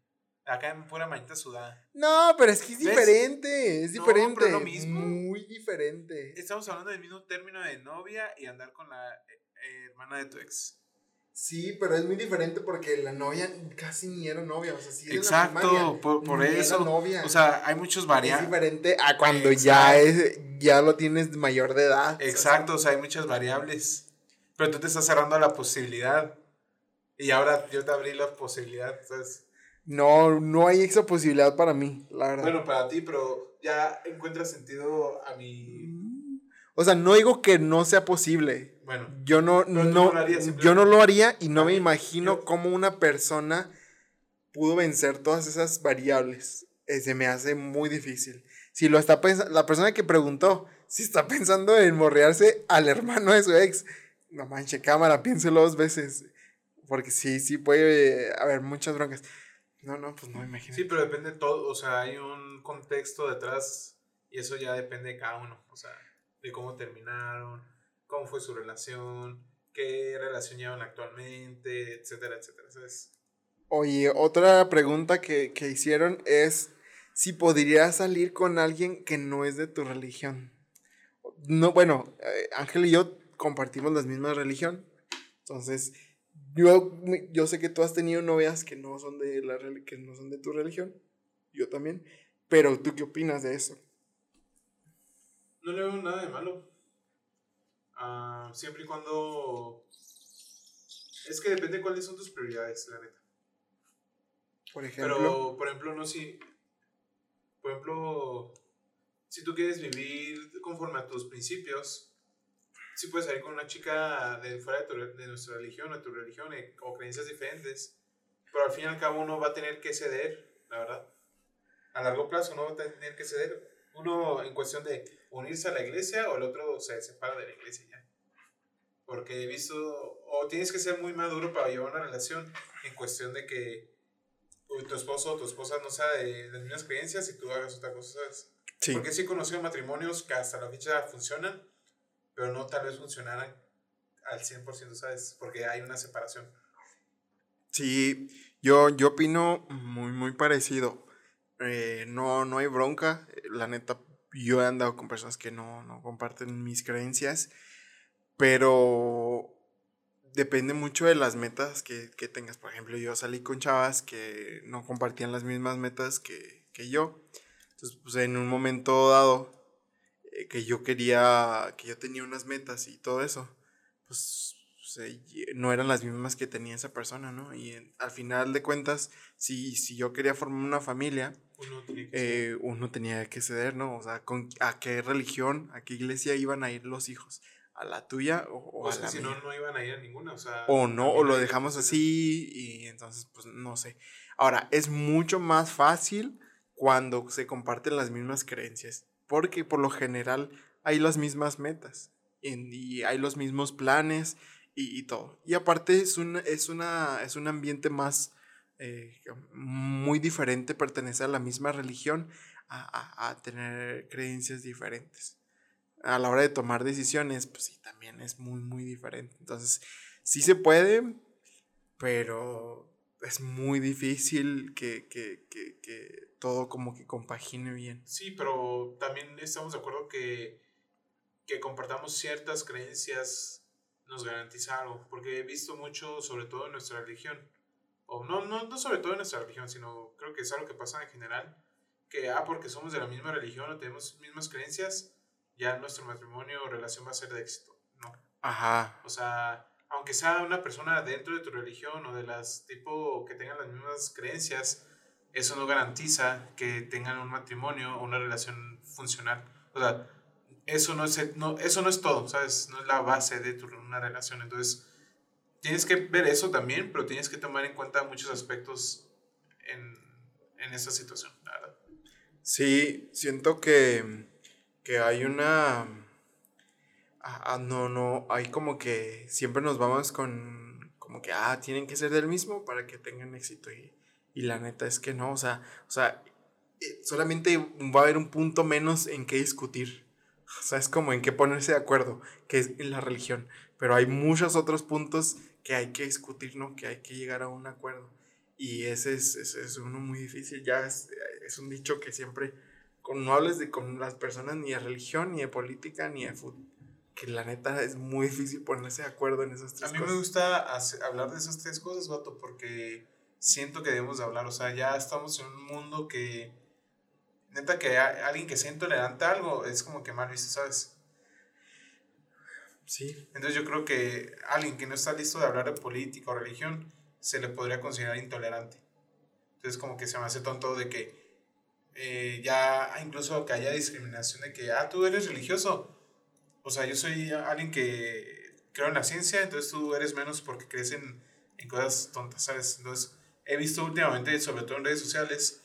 Acá en pura manita sudada.
No, pero es que es
¿Ves?
diferente. Es
No,
diferente.
pero es lo mismo.
Muy diferente.
Estamos hablando del mismo término de novia y andar con la eh, hermana de tu ex.
Sí, pero es muy diferente porque la novia casi ni era novia. O sea, sí era la
Exacto,
primaria,
por, por eso.
novia.
O sea, hay muchos
es
variantes.
diferente a cuando ya es ya lo tienes mayor de edad. o sea,
Exacto, o sea, hay muchas variables. Pero tú te estás cerrando la posibilidad. Y ahora yo te abrí la posibilidad. ¿sabes?
No, no hay esa posibilidad para mí, la verdad.
Bueno, para ti, pero ya encuentras sentido a mi.
o sea, no digo que no sea posible.
Bueno,
Yo no, no,
no
yo no lo haría y no me imagino
yo-
cómo una persona pudo vencer todas esas variables. Eh, se me hace muy difícil. Si lo está pensando, la persona que preguntó, si está pensando en morrearse al hermano de su ex, no manche cámara, piénselo dos veces. Porque sí, sí puede haber muchas broncas. No, no, pues no me imagino.
sí, pero depende de todo. O sea, hay un contexto detrás. Y eso ya depende de cada uno. O sea, de cómo terminaron, cómo fue su relación, qué relación llevan actualmente, etcétera, etcétera. ¿sabes?
Oye, otra pregunta que, que hicieron es si podrías salir con alguien que no es de tu religión. No, bueno, eh, Ángel y yo compartimos la misma religión. Entonces, yo, yo sé que tú has tenido novias que no son de la que no son de tu religión. Yo también. Pero tú qué opinas de eso?
No le veo nada de malo. Ah, siempre y cuando. Es que depende cuáles son tus prioridades, la neta.
Por ejemplo.
Pero, por ejemplo, no si. Por ejemplo, si tú quieres vivir conforme a tus principios, sí puedes salir con una chica de fuera de, tu de nuestra religión, o tu religión, eh, o creencias diferentes. Pero al fin y al cabo uno va a tener que ceder, la verdad. A largo plazo uno va a tener que ceder. Uno en cuestión de unirse a la iglesia o el otro se separa de la iglesia ya. Porque he visto, o tienes que ser muy maduro para llevar una relación en cuestión de que tu esposo o tu esposa no sea de las mismas creencias y tú hagas otra cosa, ¿sabes?
sí.
Porque sí he conocido matrimonios que hasta la fecha funcionan, pero no tal vez funcionaran al 100%, ¿sabes? Porque hay una separación.
Sí, yo, yo opino muy, muy parecido. Eh, no, no hay bronca. La neta, yo he andado con personas que no, no comparten mis creencias, pero depende mucho de las metas que, que tengas. Por ejemplo, yo salí con chavas que no compartían las mismas metas que, que yo. Entonces, pues en un momento dado, eh, que yo quería, que yo tenía unas metas y todo eso, pues no eran las mismas que tenía esa persona, ¿no? Y al final de cuentas, si, si yo quería formar una familia, uno tenía, que eh, uno tenía que ceder, ¿no? O sea, con, ¿a qué religión, a qué iglesia iban a ir los hijos? ¿A la tuya o,
a la si no, no iban a ir a ninguna, o sea...
O no, o lo dejamos así y entonces, pues, no sé. Ahora, es mucho más fácil cuando se comparten las mismas creencias, porque por lo general hay las mismas metas y hay los mismos planes y, todo. Y aparte es un, es una, es un ambiente más, eh, muy diferente pertenecer a la misma religión a, a, tener creencias diferentes. A la hora de tomar decisiones, pues sí, también es muy, muy diferente. Entonces, sí se puede, pero es muy difícil que, que, que, que todo como que compagine bien.
Sí, pero también estamos de acuerdo que, que compartamos ciertas creencias nos garantiza algo, porque he visto mucho, sobre todo en nuestra religión, o no, no, no sobre todo en nuestra religión, sino creo que es algo que pasa en general, que, ah, porque somos de la misma religión o tenemos mismas creencias, ya nuestro matrimonio o relación va a ser de éxito, ¿no? Ajá. O sea, aunque sea una persona dentro de tu religión o de las tipo que tengan las mismas creencias, eso no garantiza que tengan un matrimonio o una relación funcional. O sea, eso no es, no, eso no es todo, ¿sabes? No es la base de tu, una relación. Entonces, tienes que ver eso también, pero tienes que tomar en cuenta muchos aspectos en, en esa situación, verdad.
Sí, siento que, que hay una... Ah, no, no, hay como que siempre nos vamos con, como que, ah, tienen que ser del mismo para que tengan éxito. Y, y la neta es que no, o sea, o sea, eh, solamente va a haber un punto menos en qué discutir. O sea, es como en qué ponerse de acuerdo, que es en la religión. Pero hay muchos otros puntos que hay que discutir, ¿no? Que hay que llegar a un acuerdo. Y ese es, ese es uno muy difícil. Ya es, es, un dicho que siempre, con, no hables de con las personas ni de religión, ni de política, ni de fútbol. Que la neta es muy difícil ponerse de acuerdo en esas tres
cosas. A mí me gusta hablar de esas tres cosas, vato, porque siento que debemos de hablar. O sea, ya estamos en un mundo que neta que alguien que sea intolerante a algo es como que mal visto, ¿sabes? Sí. Entonces yo creo que alguien que no está listo de hablar de política o religión se le podría considerar intolerante. Entonces como que se me hace tonto de que eh, ya incluso que haya discriminación de que, ah, tú eres religioso. O sea, yo soy alguien que creo en la ciencia, entonces tú eres menos porque crees en, en cosas tontas, ¿sabes? Entonces he visto últimamente, sobre todo en redes sociales,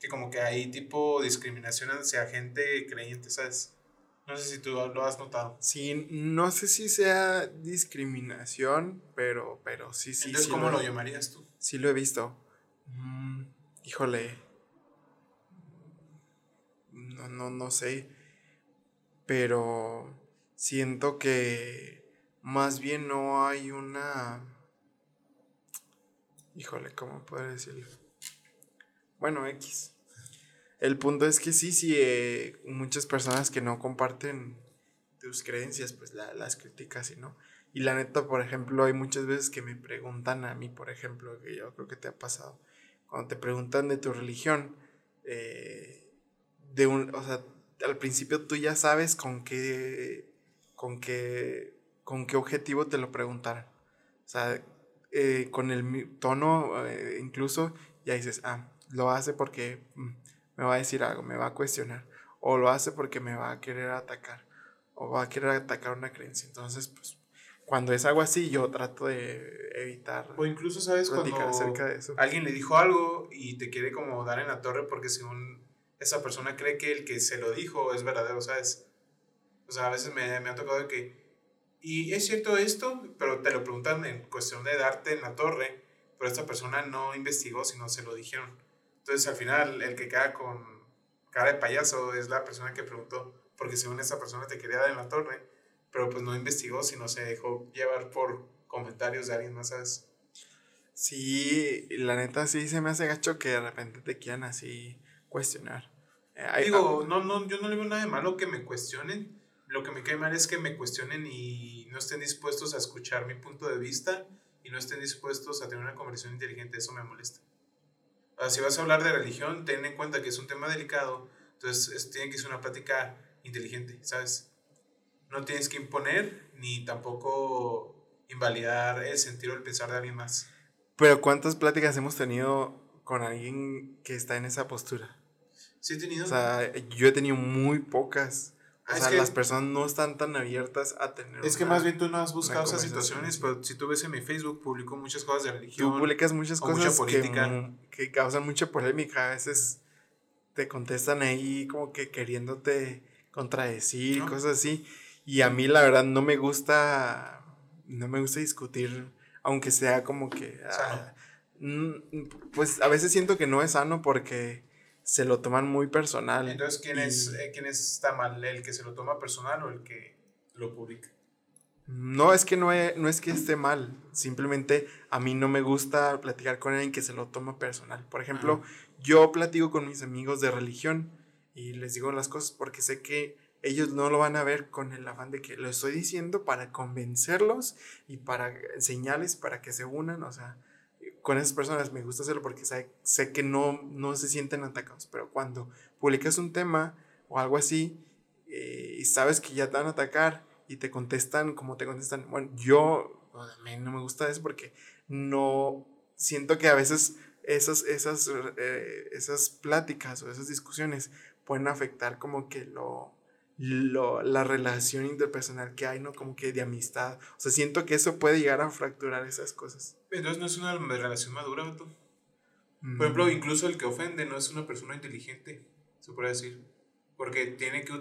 que como que hay tipo discriminación hacia gente creyente, ¿sabes? No sé si tú lo has notado.
Sí, no sé si sea discriminación, pero, pero sí, sí.
Entonces, ¿cómo lo, llamarías tú?
Sí, lo he visto. Mm, híjole. No, no, no sé. Pero siento que más bien no hay una... Híjole, ¿cómo puedo decirlo? Bueno, X. El punto es que sí, sí, eh, muchas personas que no comparten tus creencias, pues las criticas y no. Y la neta, por ejemplo, hay muchas veces que me preguntan a mí, por ejemplo, que yo creo que te ha pasado, cuando te preguntan de tu religión, eh, de un, o sea, al principio tú ya sabes con qué, con qué, con qué objetivo te lo preguntaron. O sea, eh, con el tono, incluso, ya dices, ah, lo hace porque mm, me va a decir algo, me va a cuestionar, o lo hace porque me va a querer atacar, o va a querer atacar una creencia. Entonces, pues, cuando es algo así, yo trato de evitar.
O incluso, ¿sabes? Cuando acerca de eso. alguien le dijo algo y te quiere como dar en la torre porque según esa persona cree que el que se lo dijo es verdadero, ¿sabes? O sea, a veces me, me ha tocado de que, y es cierto esto, pero te lo preguntan en cuestión de darte en la torre, pero esta persona no investigó, sino se lo dijeron. Entonces al final el que queda con cara de payaso es la persona que preguntó, porque según esa persona te quería dar en la torre, pero pues no investigó, sino se dejó llevar por comentarios de alguien más, ¿sabes?
Sí, la neta sí se me hace gacho que de repente te quieran así cuestionar. Eh,
Digo, no, no, yo no le veo nada de malo que me cuestionen. Lo que me cae mal es que me cuestionen y no estén dispuestos a escuchar mi punto de vista y no estén dispuestos a tener una conversación inteligente. Eso me molesta. Sea, si vas a hablar de religión, ten en cuenta que es un tema delicado. Entonces, es- tiene que ser una plática inteligente, ¿sabes? No tienes que imponer ni tampoco invalidar el sentir o el pensar de alguien más.
Pero ¿cuántas pláticas hemos tenido con alguien que está en esa postura?
Sí he tenido.
O sea, yo he tenido muy pocas. O
Ah, es
sea,
que-
las personas no están tan abiertas a tener.
Es que
una-
más bien tú no has buscado esas situaciones, pero si tú ves en mi Facebook, publico muchas cosas de religión.
Tú publicas muchas
o mucha
cosas que,
política.
mu- que causan mucha polémica. A veces te contestan ahí como que queriéndote contradecir,
¿No?
cosas así. Y a mí la verdad no me gusta, no me gusta discutir, aunque sea como que... ah,
Sano.
mm, pues a veces siento que no es sano porque se lo toman muy personal.
Entonces, ¿quién,
y-
es, eh, ¿quién está mal? ¿El que se lo toma personal o el que lo publica?
No es que no, e- no es que esté mal, simplemente a mí no me gusta platicar con alguien que se lo toma personal. Por ejemplo, yo platico con mis amigos de religión y les digo las cosas porque sé que ellos no lo van a ver con el afán de que lo estoy diciendo para convencerlos y para enseñarles para que se unan, o sea, con esas personas me gusta hacerlo porque sé, sé que no, no se sienten atacados, pero cuando publicas un tema o algo así eh, y sabes que ya te van a atacar y te contestan como te contestan, bueno, yo a mí no me gusta eso porque no siento que a veces esas, esas, eh, esas pláticas o esas discusiones pueden afectar como que lo, lo, la relación interpersonal que hay, ¿no? Como que de amistad. O sea, siento que eso puede llegar a fracturar esas cosas.
Entonces, no es una relación madura.
Mm.
Por ejemplo, incluso el que ofende no es una persona inteligente, se puede decir. Porque tiene que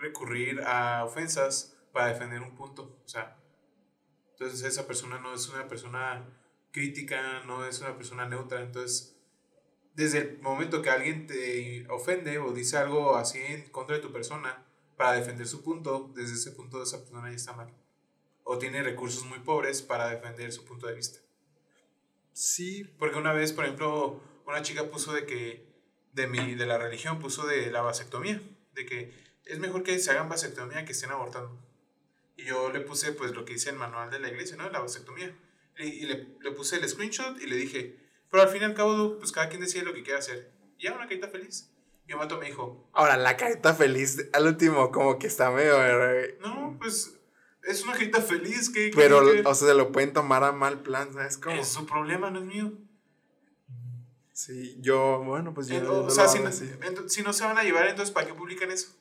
recurrir a ofensas para defender un punto. O sea, entonces esa persona no es una persona crítica, no es una persona neutra. Entonces, desde el momento que alguien te ofende o dice algo así en contra de tu persona para defender su punto, desde ese punto esa persona ya está mal. O tiene recursos muy pobres para defender su punto de vista.
Sí,
Porque una vez, por ejemplo, una chica puso de que, de, mi, de la religión, puso de la vasectomía, de que es mejor que se hagan vasectomía que estén abortando. Y yo le puse pues lo que dice el manual de la iglesia, ¿no? La vasectomía. Y, y le, le puse el screenshot y le dije, pero al fin y al cabo, pues cada quien decide lo que quiere hacer. Y ya, una carita feliz. Y un vato me dijo,
Ahora, la carita feliz al último, como que está medio. eh,
no, pues es una carita feliz, que
Pero, o sea, se lo pueden tomar a mal plan, ¿sabes? Como,
es su problema, no es mío.
sí, yo, bueno, pues yo. No
o sea, si no, si no se van a llevar, entonces ¿para qué publican eso?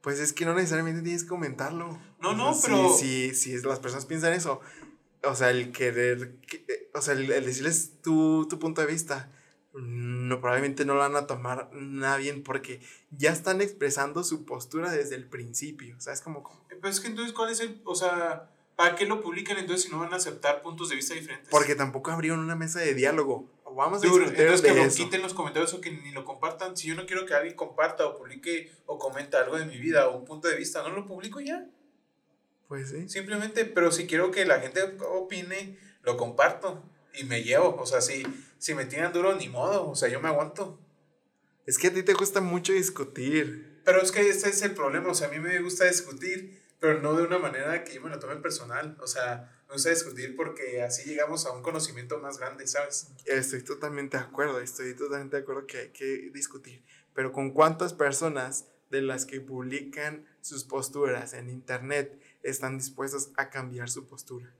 Pues es que no necesariamente tienes que comentarlo.
No,
O
no,
sea,
pero-
Si, si, si las personas piensan eso, o sea, el querer, que- eh, o sea, el, el decirles tu, tu punto de vista, no, probablemente no lo van a tomar nada bien porque ya están expresando su postura desde el principio, ¿sabes? Como, como-
Pues es que entonces, ¿cuál es el. O sea, ¿para qué lo publican entonces si no van a aceptar puntos de vista diferentes?
porque tampoco abrieron una mesa de diálogo. Vamos a discutir
entonces que
de
lo
eso.
quiten los comentarios o que ni lo compartan. Si yo no quiero que alguien comparta o publique o comenta algo de mi vida o un punto de vista, no lo publico ya.
Pues sí.
Simplemente, pero si quiero que la gente opine, lo comparto y me llevo. O sea, si, si me tiran duro, ni modo. O sea, yo me aguanto.
Es que a ti te cuesta mucho discutir.
Pero es que este es el problema. O sea, a mí me gusta discutir, pero no de una manera que yo me lo tome personal. O sea, me gusta discutir porque así llegamos a un conocimiento más grande, ¿sabes?
Estoy totalmente de acuerdo, estoy totalmente de acuerdo que hay que discutir. Pero con cuántas personas de las que publican sus posturas en internet están dispuestas a cambiar su postura.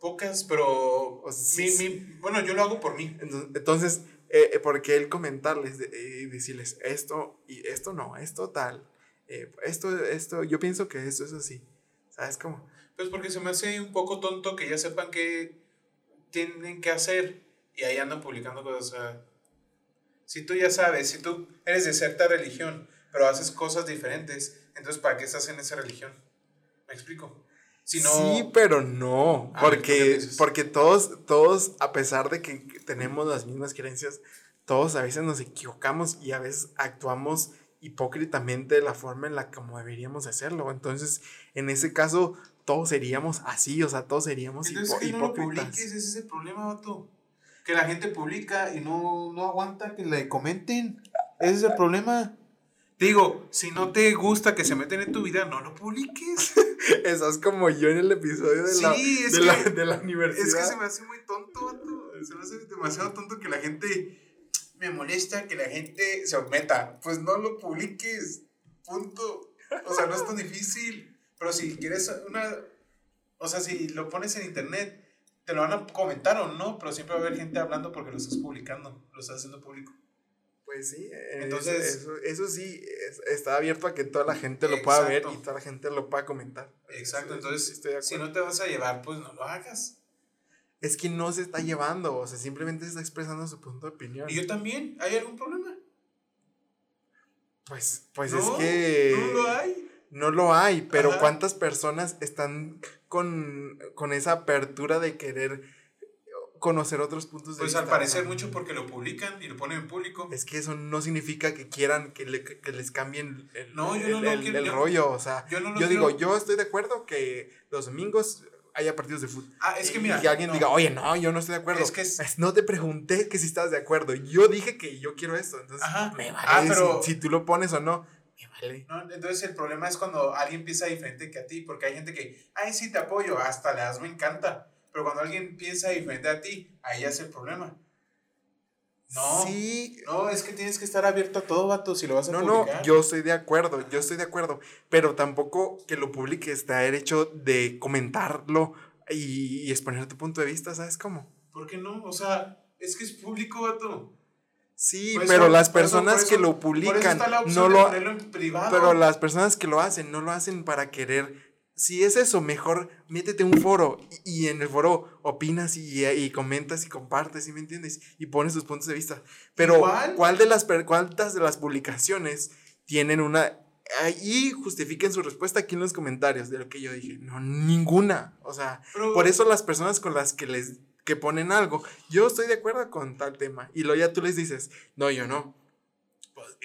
Pocas, pero.
O sea, sí,
mi- mi- bueno, yo lo hago por mí.
Entonces, eh, eh, ¿por qué el comentarles y decirles esto y esto no, esto tal? eh, esto, esto, yo pienso que esto es así. ¿Sabes cómo?
Pues porque se me hace un poco tonto que ya sepan qué tienen que hacer y ahí andan publicando cosas. O sea, si tú ya sabes, si tú eres de cierta religión, pero haces cosas diferentes, entonces ¿para qué estás en esa religión? ¿Me explico?
Sí, pero no,
A ver, ¿tú qué
porque, porque todos, todos, a pesar de que tenemos las mismas creencias, todos a veces nos equivocamos y a veces actuamos hipócritamente la forma en la como deberíamos hacerlo. Entonces, en ese caso, todos seríamos así, o sea, todos seríamos
Entonces,
hipo-
que no lo
hipócritas.
publiques, ese es el problema, vato. Que la gente publica y no, no aguanta que le comenten. Ese es el problema. Digo, si no te gusta que se meten en tu vida, no lo publiques.
Eso es como yo en el episodio de, la,
Sí,
de, la,
que-
de la universidad.
Es que se me hace muy tonto. Se me hace demasiado tonto que la gente me molesta que la gente se meta. Pues no lo publiques. Punto. O sea, no es tan difícil. Pero si quieres una. O sea, si lo pones en internet, te lo van a comentar o no, pero siempre va a haber gente hablando porque lo estás publicando, lo estás haciendo público.
Pues sí, eh,
Entonces-
eso, eso, sí, es- está abierto a que toda la gente lo pueda ver y toda la gente lo pueda comentar.
Exacto,
Eso-
entonces,
estoy
si no te vas a llevar, pues no lo hagas.
Es que no se está llevando, o sea, simplemente está expresando su punto de opinión.
Y yo también, ¿hay algún problema?
Pues, pues
no,
es que
No lo hay.
no lo hay, pero
Ajá.
¿cuántas personas están con, con esa apertura de querer conocer otros puntos de
Pues
vista?
al parecer
O sea,
mucho porque lo publican y lo ponen en público.
Es que eso no significa que quieran que, le- que les cambien el,
No,
el-
no
el-
quiero-
el
yo-
rollo. O sea,
yo no
yo digo, yo estoy de acuerdo que los domingos haya partidos de fútbol.
Ah, es que
Y
mira.
que alguien
no.
diga, oye, no, yo no estoy de acuerdo.
Es que es-
No te pregunté que si estás de acuerdo. Yo dije que yo quiero esto. Entonces,
Ajá.
me vale
Ah,
si-
pero-
si, tú lo pones o no. Me vale.
No, entonces el problema es cuando alguien piensa diferente que a ti, porque hay gente que, ay, sí, te apoyo, hasta le das me encanta. Pero cuando alguien piensa diferente a ti, ahí ya es el problema. No.
Sí.
No, es que tienes que estar abierto a todo, vato, si lo vas a
No, no,
publicar.
yo estoy de acuerdo, yo estoy de acuerdo, pero tampoco que lo publiques te da derecho de comentarlo y, y exponer tu punto de vista, ¿sabes cómo?
¿Por qué no? O sea, es que es público, vato.
Sí,
eso-
pero las
eso-
personas
eso-
que lo publican
está la opción
no lo
en privado.
pero las personas que lo hacen no lo hacen para querer si es eso, mejor métete un foro y, y en el foro opinas y, y comentas y compartes, ¿sí me entiendes? Y pones tus puntos de vista. Pero
Igual.
¿cuál de las cuántas de las publicaciones tienen una ahí justifiquen su respuesta aquí en los comentarios de lo que yo dije? No, ninguna. O sea,
Pero-
por eso las personas con las que les que ponen algo, yo estoy de acuerdo con tal tema y luego ya tú les dices, "No, yo no."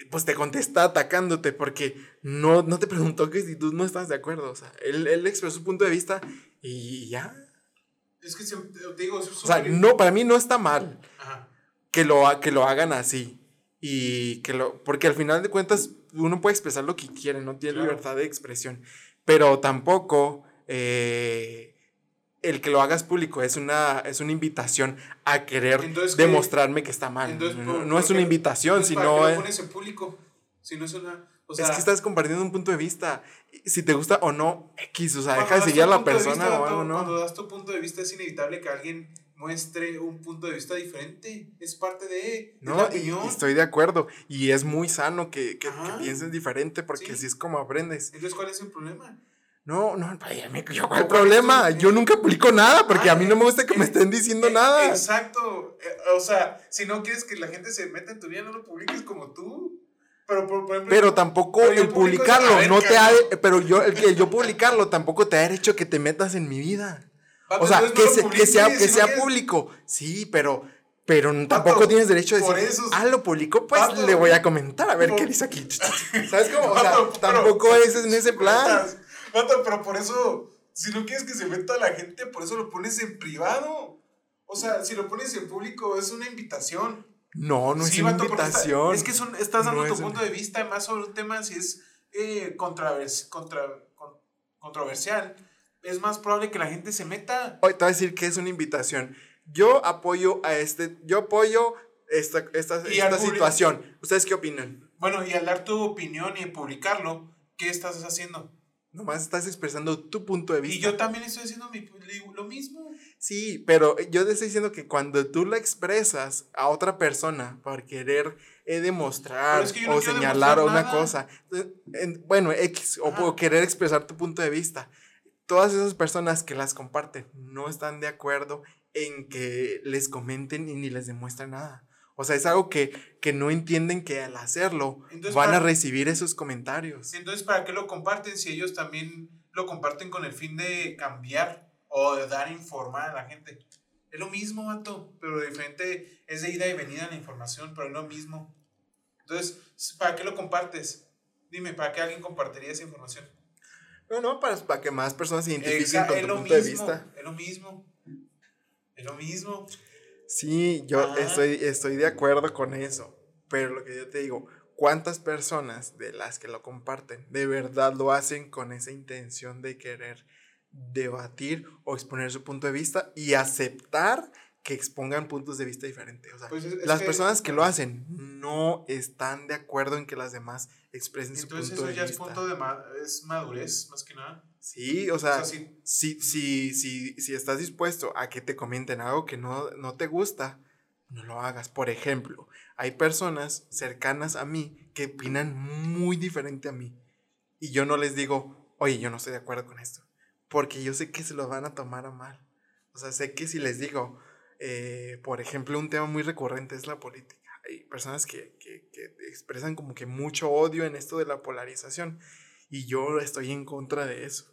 Pues, te contesta atacándote porque no, no te preguntó que si tú no estás de acuerdo. O sea, él, él expresó su punto de vista y ya.
Es que te digo, es
O sea, no, para mí no está mal
Ajá.
que lo, que lo hagan así. Y que lo. Porque al final de cuentas, uno puede expresar lo que quiere, no tiene
Claro.
libertad de expresión. Pero tampoco. eh, el que lo hagas público es una, es una invitación a querer
Entonces,
demostrarme que está mal.
Entonces,
no,
¿por-
no es una invitación,
entonces, ¿para
sino
qué lo pones en público? Si no es una. O sea,
es que estás compartiendo un punto de vista. Si te gusta o no, X. O sea,
cuando
deja de seguir a la
de
persona
vista,
o algo,
Cuando
¿no?
das tu punto de vista, es inevitable que alguien muestre un punto de vista diferente. Es parte de. la
No, y-
opinión.
y estoy de acuerdo. Y es muy sano que, que, que pienses diferente porque
Sí.
así es como aprendes.
Entonces, ¿cuál es el problema?
No, no, vaya, me- yo,
¿Cuál
¿cuál
es
problema? Yo nunca publico nada porque a mí no me gusta que me estén diciendo
eh,
nada.
Exacto. Eh, o sea, si no quieres que la gente se meta en tu vida, no lo publiques como tú. Pero, por, por ejemplo,
Pero tampoco
Pero
el publicarlo
ver,
no te ha pero yo el que yo publicarlo tampoco te ha derecho que te metas en mi vida. O sea, que,
no
sea que
no
sea público. Sí, pero pero tampoco tienes derecho a decir,
eso-
ah, lo publicó, pues le voy a comentar a ver
por-
qué dice aquí. ¿Sabes cómo? O sea, tampoco es en ese plan.
Vato, pero por eso, si no quieres que se meta la gente, por eso lo pones en privado. O sea, si lo pones en público, es una invitación.
No, no
Sí,
es una
vato, porque está-
invitación.
es que son- estás dando
No
tu
es un-
punto de vista más sobre un tema si es eh, contravers- contra- con- controversial. Es más probable que la gente se meta.
Hoy te voy a decir que es una invitación. Yo apoyo a este, yo apoyo esta, esta, esta situación. ¿Ustedes qué opinan?
Bueno, y al dar tu opinión y publicarlo, ¿qué estás haciendo?
Nomás estás expresando tu punto de vista.
Y yo también estoy haciendo mi- lo mismo.
Sí, pero yo te estoy diciendo que cuando tú lo expresas a otra persona por querer eh, demostrar
Pero es que yo no
o señalar
demostrar
una cosa, eh, en- bueno, X, o querer expresar tu punto de vista, todas esas personas que las comparten no están de acuerdo en que les comenten y ni les demuestran nada. O sea, es algo que, que no entienden que al hacerlo
Entonces,
van a
para-
recibir esos comentarios.
Entonces, ¿para qué lo comparten si ellos también lo comparten con el fin de cambiar o de dar informar a la gente? Es lo mismo, vato, pero diferente, es de ida y venida la información, pero es lo mismo. Entonces, ¿para qué lo compartes? Dime, ¿para qué alguien compartiría esa información?
No, no, para, para que más personas se identifiquen
Exa-
con tu punto de
mismo,
vista.
Es lo mismo. Es lo mismo.
Sí, yo
Ah.
estoy, estoy de acuerdo con eso. Pero lo que yo te digo, ¿cuántas personas de las que lo comparten de verdad lo hacen con esa intención de querer debatir o exponer su punto de vista y aceptar que expongan puntos de vista diferentes? O sea,
Pues es- es
las
que-
personas que lo hacen no están de acuerdo en que las demás expresen su
Entonces
punto
eso
de
ya es
vista.
punto de ma- es madurez, más que nada.
Sí, o sea,
O sea, sí.
si, si, si, si estás dispuesto a que te comenten algo que no, no te gusta, no lo hagas. Por ejemplo, hay personas cercanas a mí que opinan muy diferente a mí. Y yo no les digo, oye, yo no estoy de acuerdo con esto. Porque yo sé que se lo van a tomar a mal. O sea, sé que si les digo, eh, por ejemplo, un tema muy recurrente es la política. Hay personas que, que, que expresan como que mucho odio en esto de la polarización. Y yo estoy en contra de eso.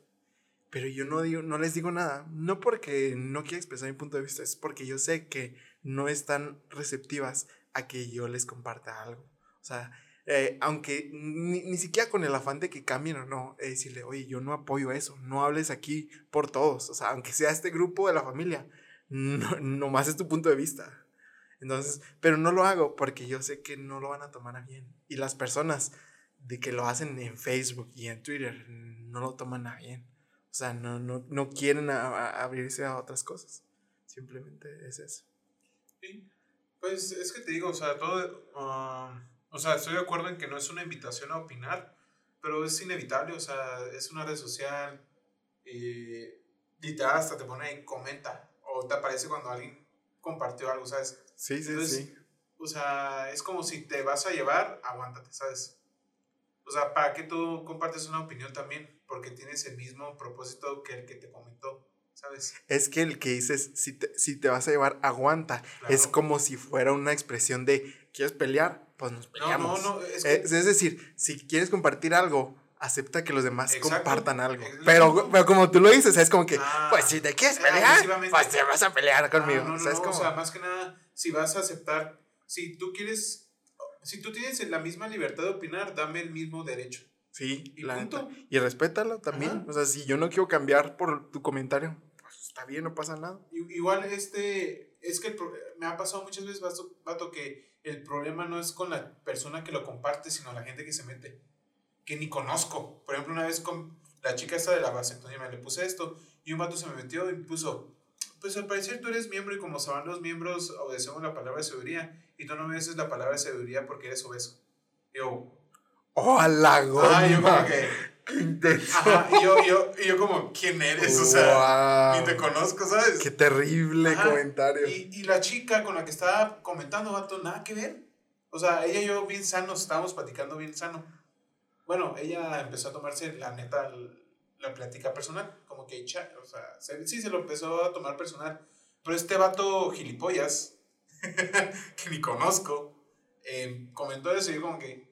Pero yo no, digo, no les digo nada. No porque no quiera expresar mi punto de vista, es porque yo sé que no están receptivas a que yo les comparta algo. O sea, eh, aunque ni, ni siquiera con el afán de que cambien o no, es decirle, oye, yo no apoyo eso, no hables aquí por todos. O sea, aunque sea este grupo de la familia, no, nomás es tu punto de vista. Entonces, pero no lo hago porque yo sé que no lo van a tomar a bien. Y las personas de que lo hacen en Facebook y en Twitter no lo toman a bien. O sea, no, no, no quieren a- a- abrirse a otras cosas. Simplemente es eso.
Sí. Pues es que te digo, o sea, todo. ah, o sea, estoy de acuerdo en que no es una invitación a opinar, pero es inevitable, o sea, es una red social. Y literal, hasta te pone ahí, comenta. O te aparece cuando alguien compartió algo, ¿sabes?
Sí, sí,
Entonces,
sí.
O sea, es como si te vas a llevar, aguántate, ¿sabes? O sea, ¿para qué tú compartes una opinión también? Porque tienes el mismo propósito que el que te comentó, ¿sabes?
Es que el que dices, si te, si te vas a llevar, aguanta.
Claro.
Es como si fuera una expresión de, ¿quieres pelear? Pues nos
No,
peleamos.
no, no, es que-
Es, es decir, si quieres compartir algo, acepta que los demás
Exacto.
compartan algo. Pero, pero como tú lo dices, es como que,
Ah.
pues si te quieres
Ah,
pelear, pues te vas a pelear conmigo.
Ah, no, no,
o sea, es
no,
como,
o sea, más que nada, si vas a aceptar, si tú quieres, si tú tienes la misma libertad de opinar, dame el mismo derecho.
Sí,
y
la. Y respétalo también.
Ajá.
O sea, si yo no quiero cambiar por tu comentario, pues está bien, no pasa nada.
Igual, este, es que el pro- me ha pasado muchas veces, vato, vato, que el problema no es con la persona que lo comparte, sino la gente que se mete, que ni conozco. Por ejemplo, una vez con la chica esta de la vasectomía, me le puse esto, y un vato se me metió y puso, pues al parecer tú eres miembro y como saben los miembros obedecemos la palabra de sabiduría, y tú no obedeces la palabra de sabiduría porque eres obeso. Yo,
¡Oh, a la goma!
ah, yo como que,
¡Qué intenso!
ajá, y yo, yo, y yo como, ¿quién eres? O sea,
Wow.
ni te conozco, ¿sabes?
¡Qué terrible
Ajá,
comentario!
Y, y la chica con la que estaba comentando, vato, nada que ver. O sea, ella y yo bien sanos, estábamos platicando bien sano. Bueno, ella empezó a tomarse, la neta, la plática personal. Como que, o sea, se- sí se lo empezó a tomar personal. Pero este vato gilipollas, que ni conozco, eh, comentó eso y yo como que,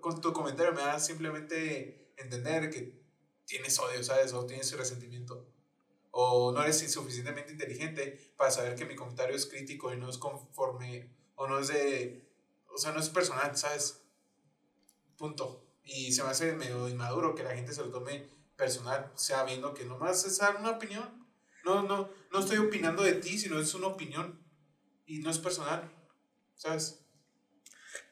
con tu comentario me da simplemente entender que tienes odio, ¿sabes? O tienes resentimiento o no eres suficientemente inteligente para saber que mi comentario es crítico y no es conforme, o no es de, o sea, no es personal, ¿sabes? Punto. Y se me hace medio inmaduro que la gente se lo tome personal, sea, viendo que nomás es una opinión. No, no, no estoy opinando de ti, sino es una opinión y no es personal, ¿sabes?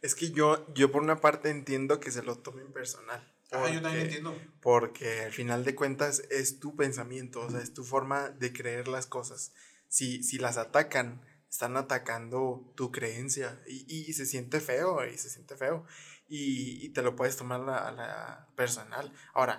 Es que yo, yo por una parte entiendo que se lo tomen personal.
Ajá, yo también
porque-
entiendo.
Porque al final de cuentas es tu pensamiento, o sea, es tu forma de creer las cosas. Si, si las atacan, están atacando tu creencia y, y se siente feo, y se siente feo. Y, y te lo puedes tomar a la personal. Ahora,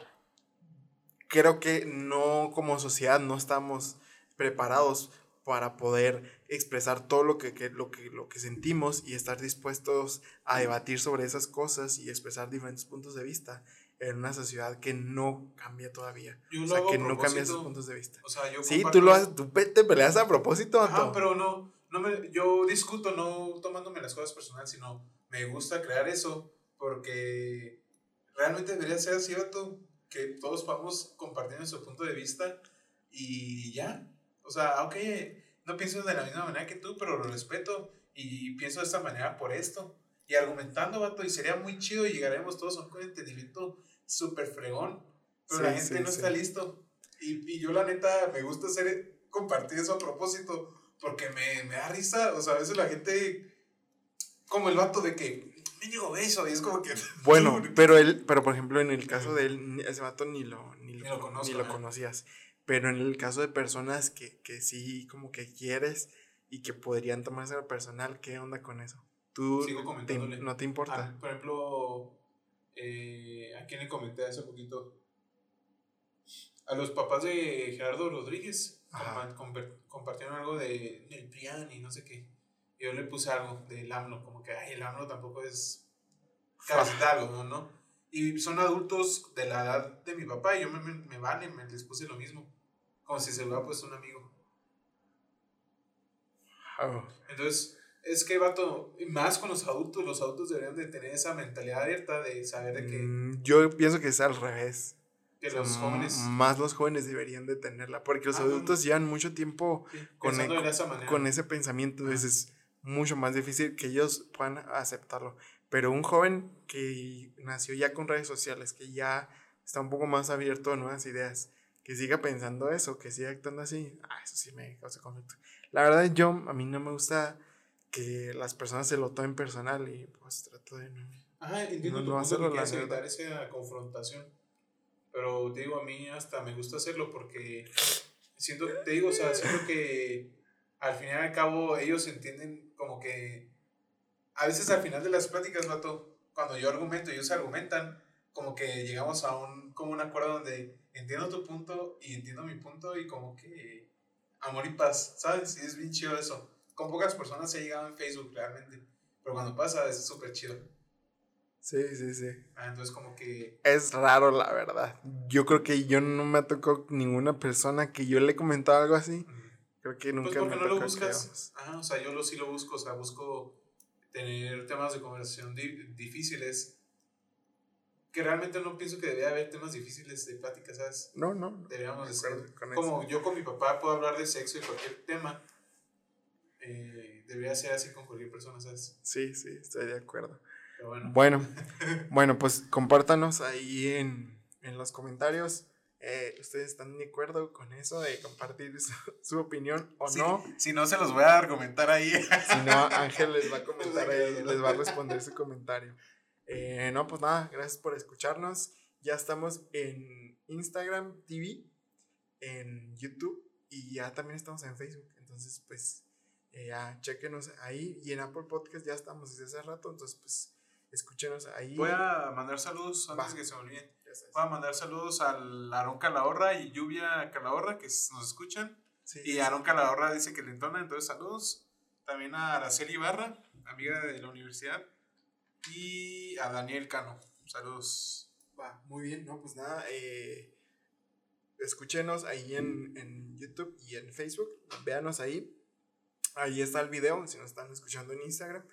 creo que no como sociedad no estamos preparados para poder expresar todo lo que, que- lo, que, lo que sentimos y estar dispuestos a debatir sobre esas cosas y expresar diferentes puntos de vista en una sociedad que no cambia todavía.
Yo
o sea, que no cambia sus puntos de vista.
O sea, yo
Sí,
comparto-
tú lo haces, tú te peleas a propósito. Anto.
pero no, no me, yo discuto no tomándome las cosas personal, sino me gusta crear eso porque realmente debería ser vato, que todos vamos compartiendo nuestro punto de vista y ya. O sea, ok, no pienso de la misma manera que tú, pero lo respeto y pienso de esta manera por esto. y argumentando, vato, y sería muy chido y llegaremos todos a un entendimiento súper fregón, pero la gente
sí,
no
sí.
está listo. Y, y yo la neta me gusta hacer, compartir eso a propósito, porque me, me da risa, o sea, a veces la gente, como el vato de que, me digo beso, y es como que...
Bueno, pero él, pero por ejemplo, en el caso de él, ese vato ni lo, ni
Ni
lo,
conozco,
ni lo conocías. Pero en el caso de personas que, que sí como que quieres y que podrían tomárselo personal, ¿qué onda con eso? Tú
Sigo
te- no te importa.
Ah, por ejemplo, eh, ¿a quién le comenté hace poquito? A los papás de Gerardo Rodríguez compartieron algo de el Prián y no sé qué. Yo le puse algo del AMLO, como que, ay, el AMLO tampoco es de algodón, ¿no? Y son adultos de la edad de mi papá y yo me, me, me vale, me les puse lo mismo. Como si se hubiera puesto un amigo. Entonces, es que, vato, más con los adultos, los adultos deberían de tener esa mentalidad abierta de saber de que,
mm, yo pienso que es al revés.
que los jóvenes...
Más los jóvenes deberían de tenerla. Porque los
Ah,
adultos llevan mucho tiempo
sí,
con,
pensando
e- con ese pensamiento. Entonces es mucho más difícil que ellos puedan aceptarlo. Pero un joven que nació ya con redes sociales, que ya está un poco más abierto a nuevas ideas, que siga pensando eso, que siga actuando así, ah, eso sí me causa conflicto. La verdad, yo, a mí no me gusta que las personas se lo tomen personal y pues trato de no.
Ajá, entiendo
No,
tu
no
punto que quieres evitar esa confrontación. Pero te digo, a mí hasta me gusta hacerlo porque siento, te digo, o sea, siento que al final y al cabo ellos entienden como que a veces al final de las pláticas, vato, cuando yo argumento ellos argumentan, como que llegamos a un, como un acuerdo donde entiendo tu punto y entiendo mi punto y como que amor y paz, ¿sabes? Y es bien chido eso. Con pocas personas se ha llegado en Facebook realmente, pero cuando pasa es súper chido.
Sí, sí, sí.
Ah, entonces como que...
Es raro, la verdad. Yo creo que yo no me tocado ninguna persona que yo le he comentado algo así. Creo que nunca
Pues porque
me
no lo
tocó,
buscas. Ajá, o sea, yo lo, sí lo busco, o sea, busco tener temas de conversación di- difíciles. Que realmente no pienso que debería haber temas difíciles de plática, ¿sabes?
No, no.
Deberíamos de
De
ser.
acuerdo con
Como yo con mi papá puedo hablar de sexo y cualquier tema. eh, debería ser así con cualquier persona, ¿sabes?
Sí, sí, estoy de acuerdo.
Pero bueno.
Bueno, bueno, pues compártanos ahí en, en los comentarios. eh, ¿Ustedes están de acuerdo con eso de compartir su, su opinión o
Sí,
no?
Si no, se los voy a argumentar ahí.
Si no, Ángel les va a comentar ahí, les va a responder su comentario. Eh, no, pues nada, gracias por escucharnos. Ya estamos en Instagram TV, en YouTube y ya también estamos en Facebook. Entonces, pues, eh, ya chequenos ahí. Y en Apple Podcast ya estamos desde hace rato. Entonces, pues, escúchenos ahí.
Voy a mandar saludos antes
Va.
que se me olviden. Voy a mandar saludos al Aarón Calahorra y Lluvia Calahorra que nos escuchan.
Sí,
Y Aarón Calahorra dice que le entona, entonces saludos. También a Araceli Ibarra, amiga de la universidad. Y a Daniel Cano. Saludos.
Va, muy bien, no, pues nada, eh, escúchenos ahí en, en YouTube y en Facebook, véanos ahí, ahí está el video, si nos están escuchando en Instagram,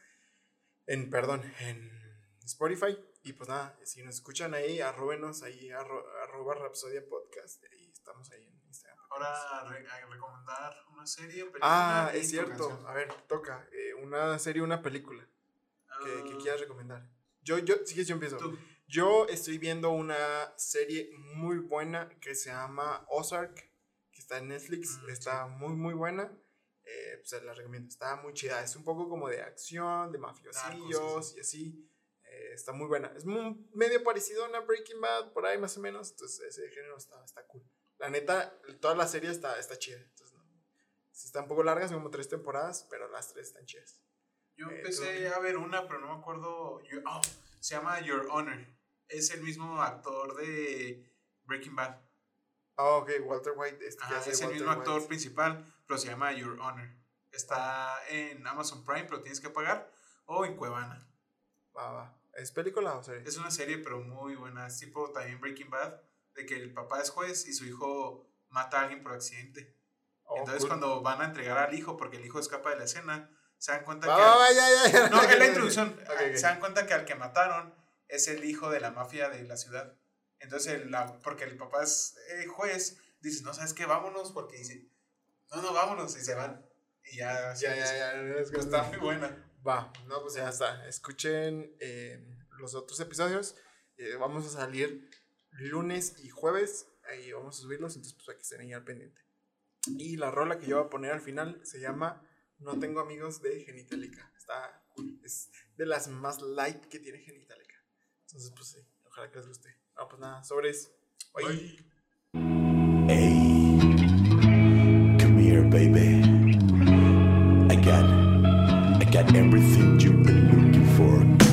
en, perdón, en Spotify, y pues nada, si nos escuchan ahí, arróbenos ahí, arro- arroba Rapsodia Podcast, ahí estamos ahí en Instagram.
Ahora re- a recomendar una serie. película
Ah, es cierto, a ver, toca, eh, una serie, una película que, que
Ah,
quieras recomendar. Yo, yo, sí que yo empiezo.
tú.
Yo estoy viendo una serie muy buena que se llama Ozark, que está en Netflix.
Mm,
está muy, muy buena. Eh, pues la recomiendo. Está muy chida. Es un poco como de acción, de mafiosillos
Narcos,
y así. Eh, está muy buena. Es muy- medio parecido a una Breaking Bad, por ahí más o menos. Entonces, ese género está, está cool. La neta, toda la serie está, está chida. Entonces, no. Sí, está un poco larga, son como tres temporadas, pero las tres están chidas.
Yo
Eh,
empecé a ver una, pero no me acuerdo. Oh, se llama Your Honor. Es el mismo actor de Breaking Bad.
Ah, ok, Walter White. Este,
Ajá, es el
Walter
mismo actor
White.
principal, pero se llama Your Honor. Está en Amazon Prime, pero tienes que pagar. O en Cuevana.
Va, va. ¿Es película o serie?
Es una serie, pero muy buena. Es tipo también Breaking Bad, de que el papá es juez y su hijo mata a alguien por accidente.
Oh,
Entonces,
cool.
cuando van a entregar al hijo, porque el hijo escapa de la escena, se dan cuenta
oh,
que...
Ya, ya, ya.
No, es la introducción.
Okay,
se dan cuenta que al que mataron es el hijo de la mafia de la ciudad. Entonces, la, porque el papá es eh, juez, dice, no, ¿sabes qué? Vámonos, porque dice, no, no, vámonos, y se van. Y ya,
ya, ya, ya, es que
está muy buena.
Va, no, pues ya está. Escuchen eh, los otros episodios. Eh, vamos a salir lunes y jueves. Ahí vamos a subirlos, entonces pues aquí estén ahí al pendiente. Y la rola que yo voy a poner al final se llama no tengo amigos de Genitalica. Está cool. Es de las más light que tiene Genitalica. Entonces, pues sí, ojalá que les guste. No, pues nada, sobres. Bye. Bye.
Hey, come here, baby. I got, I got everything you've been looking for.